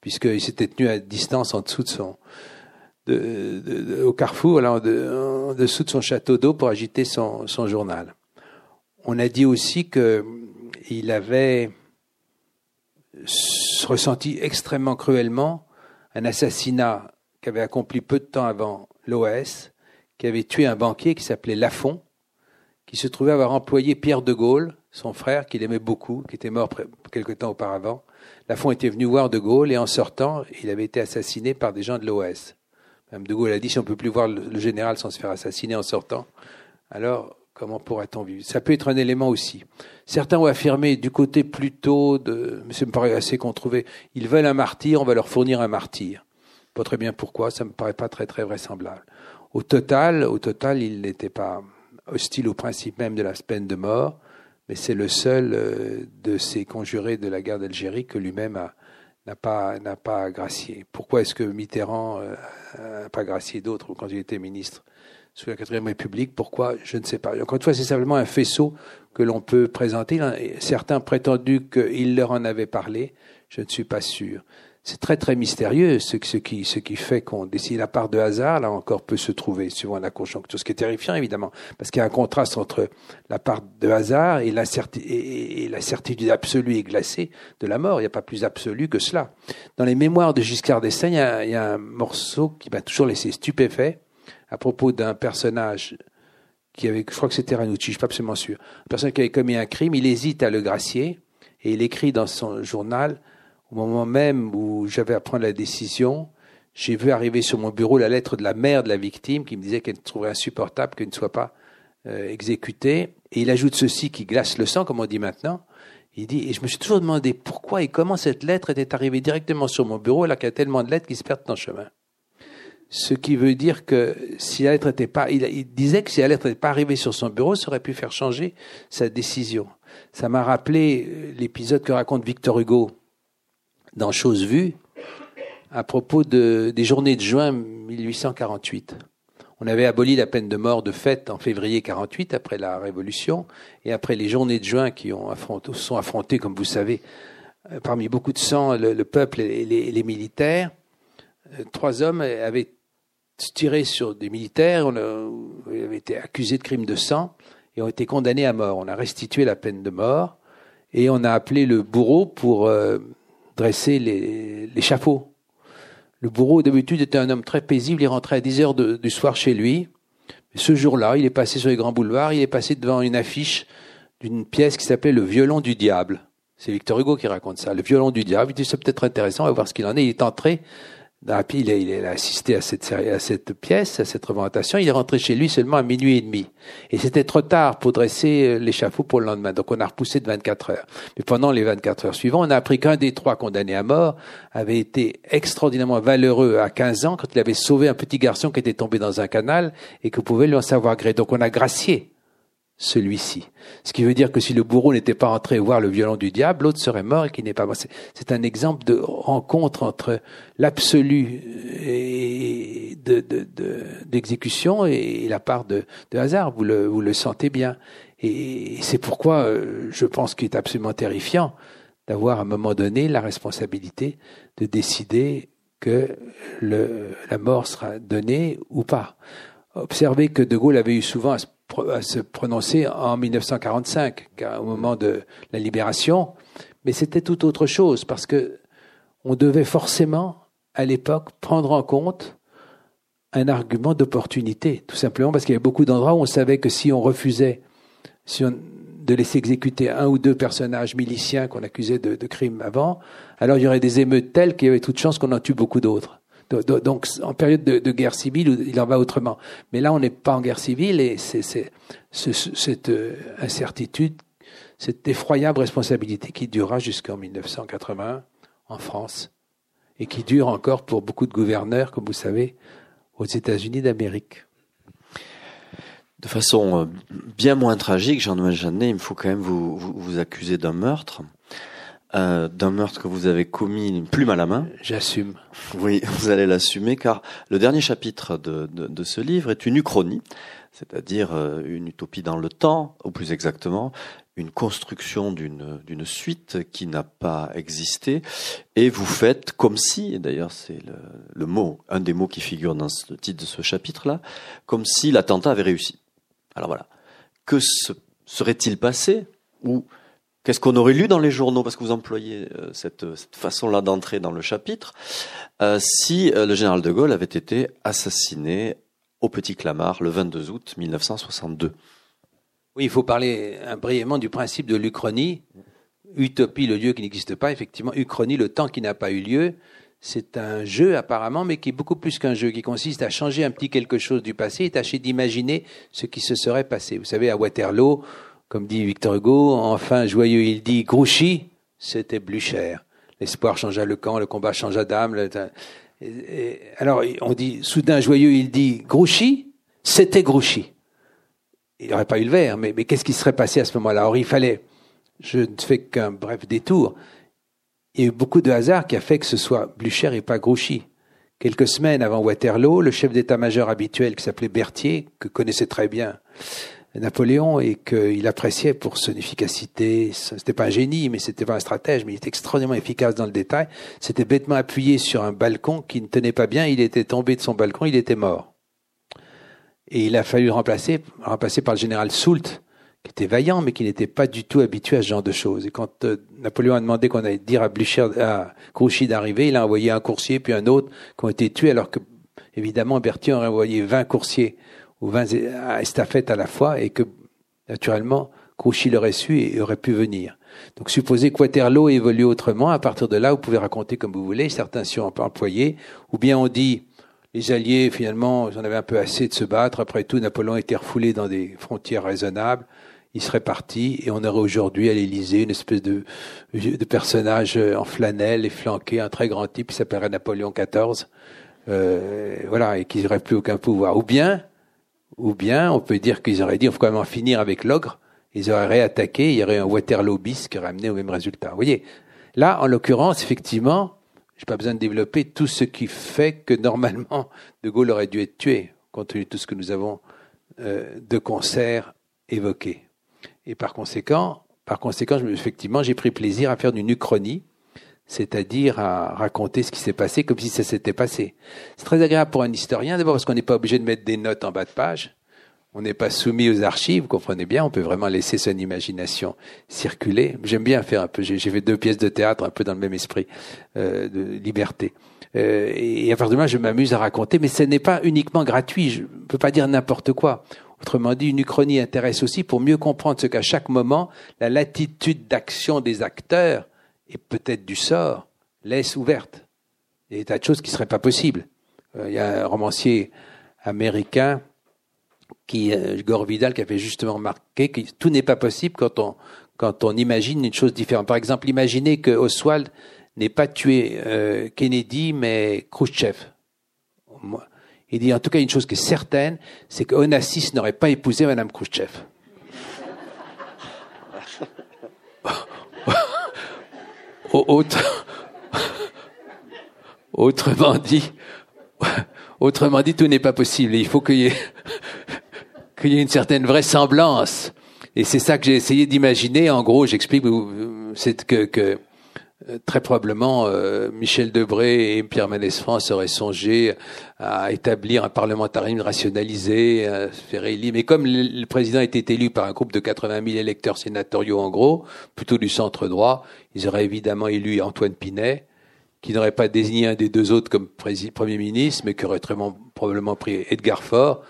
puisqu'il s'était tenu à distance en dessous de son, au carrefour, là, en, dessous de son château d'eau pour agiter son, son, journal. On a dit aussi qu'il avait ressenti extrêmement cruellement un assassinat qu'avait accompli peu de temps avant l'OS, qui avait tué un banquier qui s'appelait Lafont, qui se trouvait avoir employé Pierre de Gaulle, son frère, qu'il aimait beaucoup, qui était mort quelque temps auparavant. Lafont était venu voir de Gaulle et en sortant, il avait été assassiné par des gens de l'OS. Mme de Gaulle a dit si on ne peut plus voir le général sans se faire assassiner en sortant, alors comment pourra-t-on vivre? Ça peut être un élément aussi. Certains ont affirmé du côté plutôt de, mais ça me paraît assez qu'on trouvait, ils veulent un martyr, on va leur fournir un martyr. Pas très bien pourquoi, ça me paraît pas très très vraisemblable. Au total, au total, il n'était pas hostile au principe même de la peine de mort, mais c'est le seul euh, de ces conjurés de la guerre d'Algérie que lui-même n'a pas, n'a pas gracié. Pourquoi est-ce que Mitterrand n'a pas gracié d'autres quand il était ministre sous la quatrième République? Pourquoi? Je ne sais pas. Encore une fois, c'est simplement un faisceau que l'on peut présenter. Certains prétendu qu'il leur en avait parlé. Je ne suis pas sûr c'est très très mystérieux ce, ce, qui, ce qui fait qu'on décide. La part de hasard, là encore, peut se trouver suivant la conjoncture, ce qui est terrifiant évidemment, parce qu'il y a un contraste entre la part de hasard et la, certitude absolue et glacée de la mort. Il n'y a pas plus absolu que cela. Dans les mémoires de Giscard d'Estaing, il, il, y a un morceau qui m'a toujours laissé stupéfait à propos d'un personnage qui avait, je crois que c'était Ranucci, je suis pas absolument sûr, un personnage qui avait commis un crime, il hésite à le gracier et il écrit dans son journal au moment même où j'avais à prendre la décision, j'ai vu arriver sur mon bureau la lettre de la mère de la victime qui me disait qu'elle trouverait insupportable qu'elle ne soit pas euh, exécutée. Et il ajoute ceci qui glace le sang, comme on dit maintenant. Il dit, et je me suis toujours demandé pourquoi et comment cette lettre était arrivée directement sur mon bureau alors qu'il y a tellement de lettres qui se perdent en chemin. Ce qui veut dire que si la lettre n'était pas, il, il, disait que si la lettre n'était pas arrivée sur son bureau, ça aurait pu faire changer sa décision. Ça m'a rappelé euh, l'épisode que raconte Victor Hugo dans Chose Vue à propos de, des journées de juin 1848. On avait aboli la peine de mort de fait en février 48 après la Révolution et après les journées de juin qui ont affronté, sont affrontées, comme vous savez, euh, parmi beaucoup de sang, le, peuple et les, les, militaires. Euh, trois hommes avaient tiré sur des militaires, on avait été accusés de crimes de sang et ont été condamnés à mort. On a restitué la peine de mort et on a appelé le bourreau pour euh, dresser l'échafaud. Le bourreau, d'habitude, était un homme très paisible. Il rentrait à 10 heures du soir chez lui. ce jour-là, il est passé sur les grands boulevards. Il est passé devant une affiche d'une pièce qui s'appelait Le violon du diable. C'est Victor Hugo qui raconte ça. Le violon du diable. Il dit, c'est peut-être intéressant, on va voir ce qu'il en est. Il est entré il a, il a assisté à cette, à cette pièce, à cette représentation. Il est rentré chez lui seulement à minuit et demi. Et c'était trop tard pour dresser euh, l'échafaud pour le lendemain. Donc on a repoussé de 24 heures. Mais pendant les 24 heures suivantes, on a appris qu'un des trois condamnés à mort avait été extraordinairement valeureux à 15 ans quand il avait sauvé un petit garçon qui était tombé dans un canal et que pouvait lui en savoir gré. Donc on a gracié celui-ci. Ce qui veut dire que si le bourreau n'était pas entré voir le violon du diable, l'autre serait mort et qui n'est pas mort. C'est un exemple de rencontre entre l'absolu d'exécution de, de, et la part de, hasard. Vous le, vous le sentez bien. Et c'est pourquoi euh, je pense qu'il est absolument terrifiant d'avoir à un moment donné la responsabilité de décider que le, la mort sera donnée ou pas. Observez que De Gaulle avait eu souvent à à se prononcer en 1945, au moment de la libération, mais c'était tout autre chose parce que on devait forcément, à l'époque, prendre en compte un argument d'opportunité, tout simplement parce qu'il y avait beaucoup d'endroits où on savait que si on refusait si on, de laisser exécuter un ou deux personnages miliciens qu'on accusait de, de crimes avant, alors il y aurait des émeutes telles qu'il y avait toute chance qu'on en tue beaucoup d'autres. Donc, en période de, guerre civile, il en va autrement. Mais là, on n'est pas en guerre civile et c'est cette euh, incertitude, cette effroyable responsabilité qui durera jusqu'en 1981 en France et qui dure encore pour beaucoup de gouverneurs, comme vous savez, aux États-Unis d'Amérique. De façon euh, bien moins tragique, Jean-Noël Jeannet, il me faut quand même vous, vous, vous accuser d'un meurtre. Euh, d'un meurtre que vous avez commis plus mal à main. J'assume. Oui, vous allez l'assumer car le dernier chapitre de, de, de ce livre est une uchronie, c'est-à-dire euh, une utopie dans le temps, ou plus exactement, une construction d'une d'une suite qui n'a pas existé, et vous faites comme si, et d'ailleurs c'est le, le mot, un des mots qui figure dans le titre de ce chapitre-là, comme si l'attentat avait réussi. Alors voilà, que se serait-il passé ou Qu'est-ce qu'on aurait lu dans les journaux, parce que vous employez euh, cette, cette façon-là d'entrer dans le chapitre, euh, si euh, le général de Gaulle avait été assassiné au Petit Clamart le 22 août 1962 Oui, il faut parler brièvement du principe de l'Uchronie. Utopie, le lieu qui n'existe pas, effectivement. Uchronie, le temps qui n'a pas eu lieu. C'est un jeu apparemment, mais qui est beaucoup plus qu'un jeu, qui consiste à changer un petit quelque chose du passé et tâcher d'imaginer ce qui se serait passé. Vous savez, à Waterloo, comme dit Victor Hugo, enfin joyeux il dit Grouchy, c'était Blücher. L'espoir changea le camp, le combat changea d'âme. Alors on dit soudain joyeux il dit Grouchy, c'était Grouchy. il n'aurait pas eu le verre. Mais, qu'est-ce qui serait passé à ce moment-là? Or, il fallait, je ne fais qu'un bref détour, il y a eu beaucoup de hasard qui a fait que ce soit Blücher et pas Grouchy. Quelques semaines avant Waterloo, le chef d'état-major habituel qui s'appelait Berthier, que connaissait très bien Napoléon et qu'il appréciait pour son efficacité, c'était pas un génie, mais c'était pas un stratège, mais il était extrêmement efficace dans le détail, s'était bêtement appuyé sur un balcon qui ne tenait pas bien, il était tombé de son balcon, il était mort. Et il a fallu le remplacer, remplacer par le général Soult, qui était vaillant, mais qui n'était pas du tout habitué à ce genre de choses. Et quand euh, Napoléon a demandé qu'on allait dire à Blücher, à Grouchy d'arriver, il a envoyé un coursier puis un autre qui ont été tués, alors que, évidemment, Berthier aurait envoyé 20 coursiers ou 20 estafettes à la fois, et que, naturellement, Grouchy l'aurait su et aurait pu venir. Donc, supposez que Waterloo évolue autrement. À partir de là, vous pouvez raconter comme vous voulez. Certains sont employés. Ou bien on dit, les Alliés, finalement, ils en avaient un peu assez de se battre. Après tout, Napoléon était refoulé dans des frontières raisonnables. Il serait parti et on aurait aujourd'hui à l'Élysée une espèce de, de personnage en flanelle et flanqué, un très grand type qui s'appellerait Napoléon XIV. Euh, voilà, et qui n'aurait plus aucun pouvoir. Ou bien, ou bien, on peut dire qu'ils auraient dit, on faut quand même en finir avec l'ogre. Ils auraient réattaqué, il y aurait un Waterloo bis qui aurait amené au même résultat. Vous voyez, là, en l'occurrence, effectivement, j'ai pas besoin de développer tout ce qui fait que normalement De Gaulle aurait dû être tué, compte tenu de tout ce que nous avons euh, de concert évoqué. Et par conséquent, par conséquent, effectivement, j'ai pris plaisir à faire une uchronie, c'est-à-dire à raconter ce qui s'est passé comme si ça s'était passé. C'est très agréable pour un historien, d'abord parce qu'on n'est pas obligé de mettre des notes en bas de page. On n'est pas soumis aux archives, vous comprenez bien, on peut vraiment laisser son imagination circuler. J'aime bien faire un peu, j'ai fait deux pièces de théâtre un peu dans le même esprit euh, de liberté. Euh, et à partir de là, je m'amuse à raconter, mais ce n'est pas uniquement gratuit, je ne peux pas dire n'importe quoi. Autrement dit, une uchronie intéresse aussi pour mieux comprendre ce qu'à chaque moment, la latitude d'action des acteurs, et peut-être du sort, laisse ouverte. Il y a des tas de choses qui ne seraient pas possibles. Euh, il y a un romancier américain qui, euh, Gore Vidal, qui avait justement remarqué que tout n'est pas possible quand on, quand on imagine une chose différente. Par exemple, imaginez que Oswald n'ait pas tué euh, Kennedy, mais Khrushchev. Il dit en tout cas une chose qui est certaine, c'est que Onassis n'aurait pas épousé Madame Khrushchev. Autre, autrement dit, autrement dit, tout n'est pas possible. Il faut qu'il y y ait une certaine vraisemblance. Et c'est ça que j'ai essayé d'imaginer. En gros, j'explique, c'est que, que très probablement euh, Michel Debré et Pierre Mendès France auraient songé à établir un parlementarisme rationalisé, à faire élire. Mais comme le président était élu par un groupe de 80 000 électeurs sénatoriaux en gros, plutôt du centre droit, ils auraient évidemment élu Antoine Pinet, qui n'aurait pas désigné un des deux autres comme premier ministre, mais qui aurait très probablement pris Edgar Faure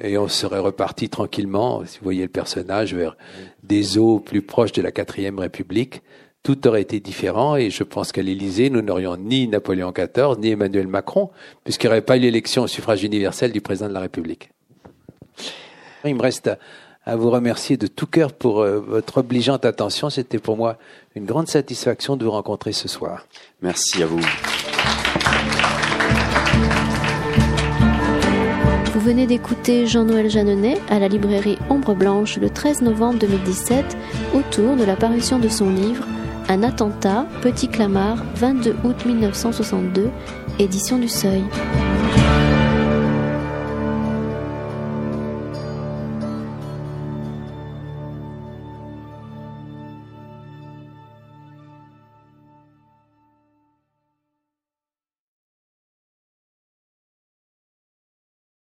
et on serait reparti tranquillement, si vous voyez le personnage, vers des eaux plus proches de la quatrième République. Tout aurait été différent et je pense qu'à l'Élysée, nous n'aurions ni Napoléon XIV, ni Emmanuel Macron, puisqu'il n'y aurait pas eu l'élection au suffrage universel du président de la République. Il me reste à, vous remercier de tout cœur pour euh, votre obligeante attention. C'était pour moi une grande satisfaction de vous rencontrer ce soir. Merci à vous. Vous venez d'écouter Jean-Noël Jeanneney à la librairie Ombre Blanche le 13 novembre 2017 autour de la parution de son livre Un attentat, Petit Clamart, 22 août 1962, édition du Seuil.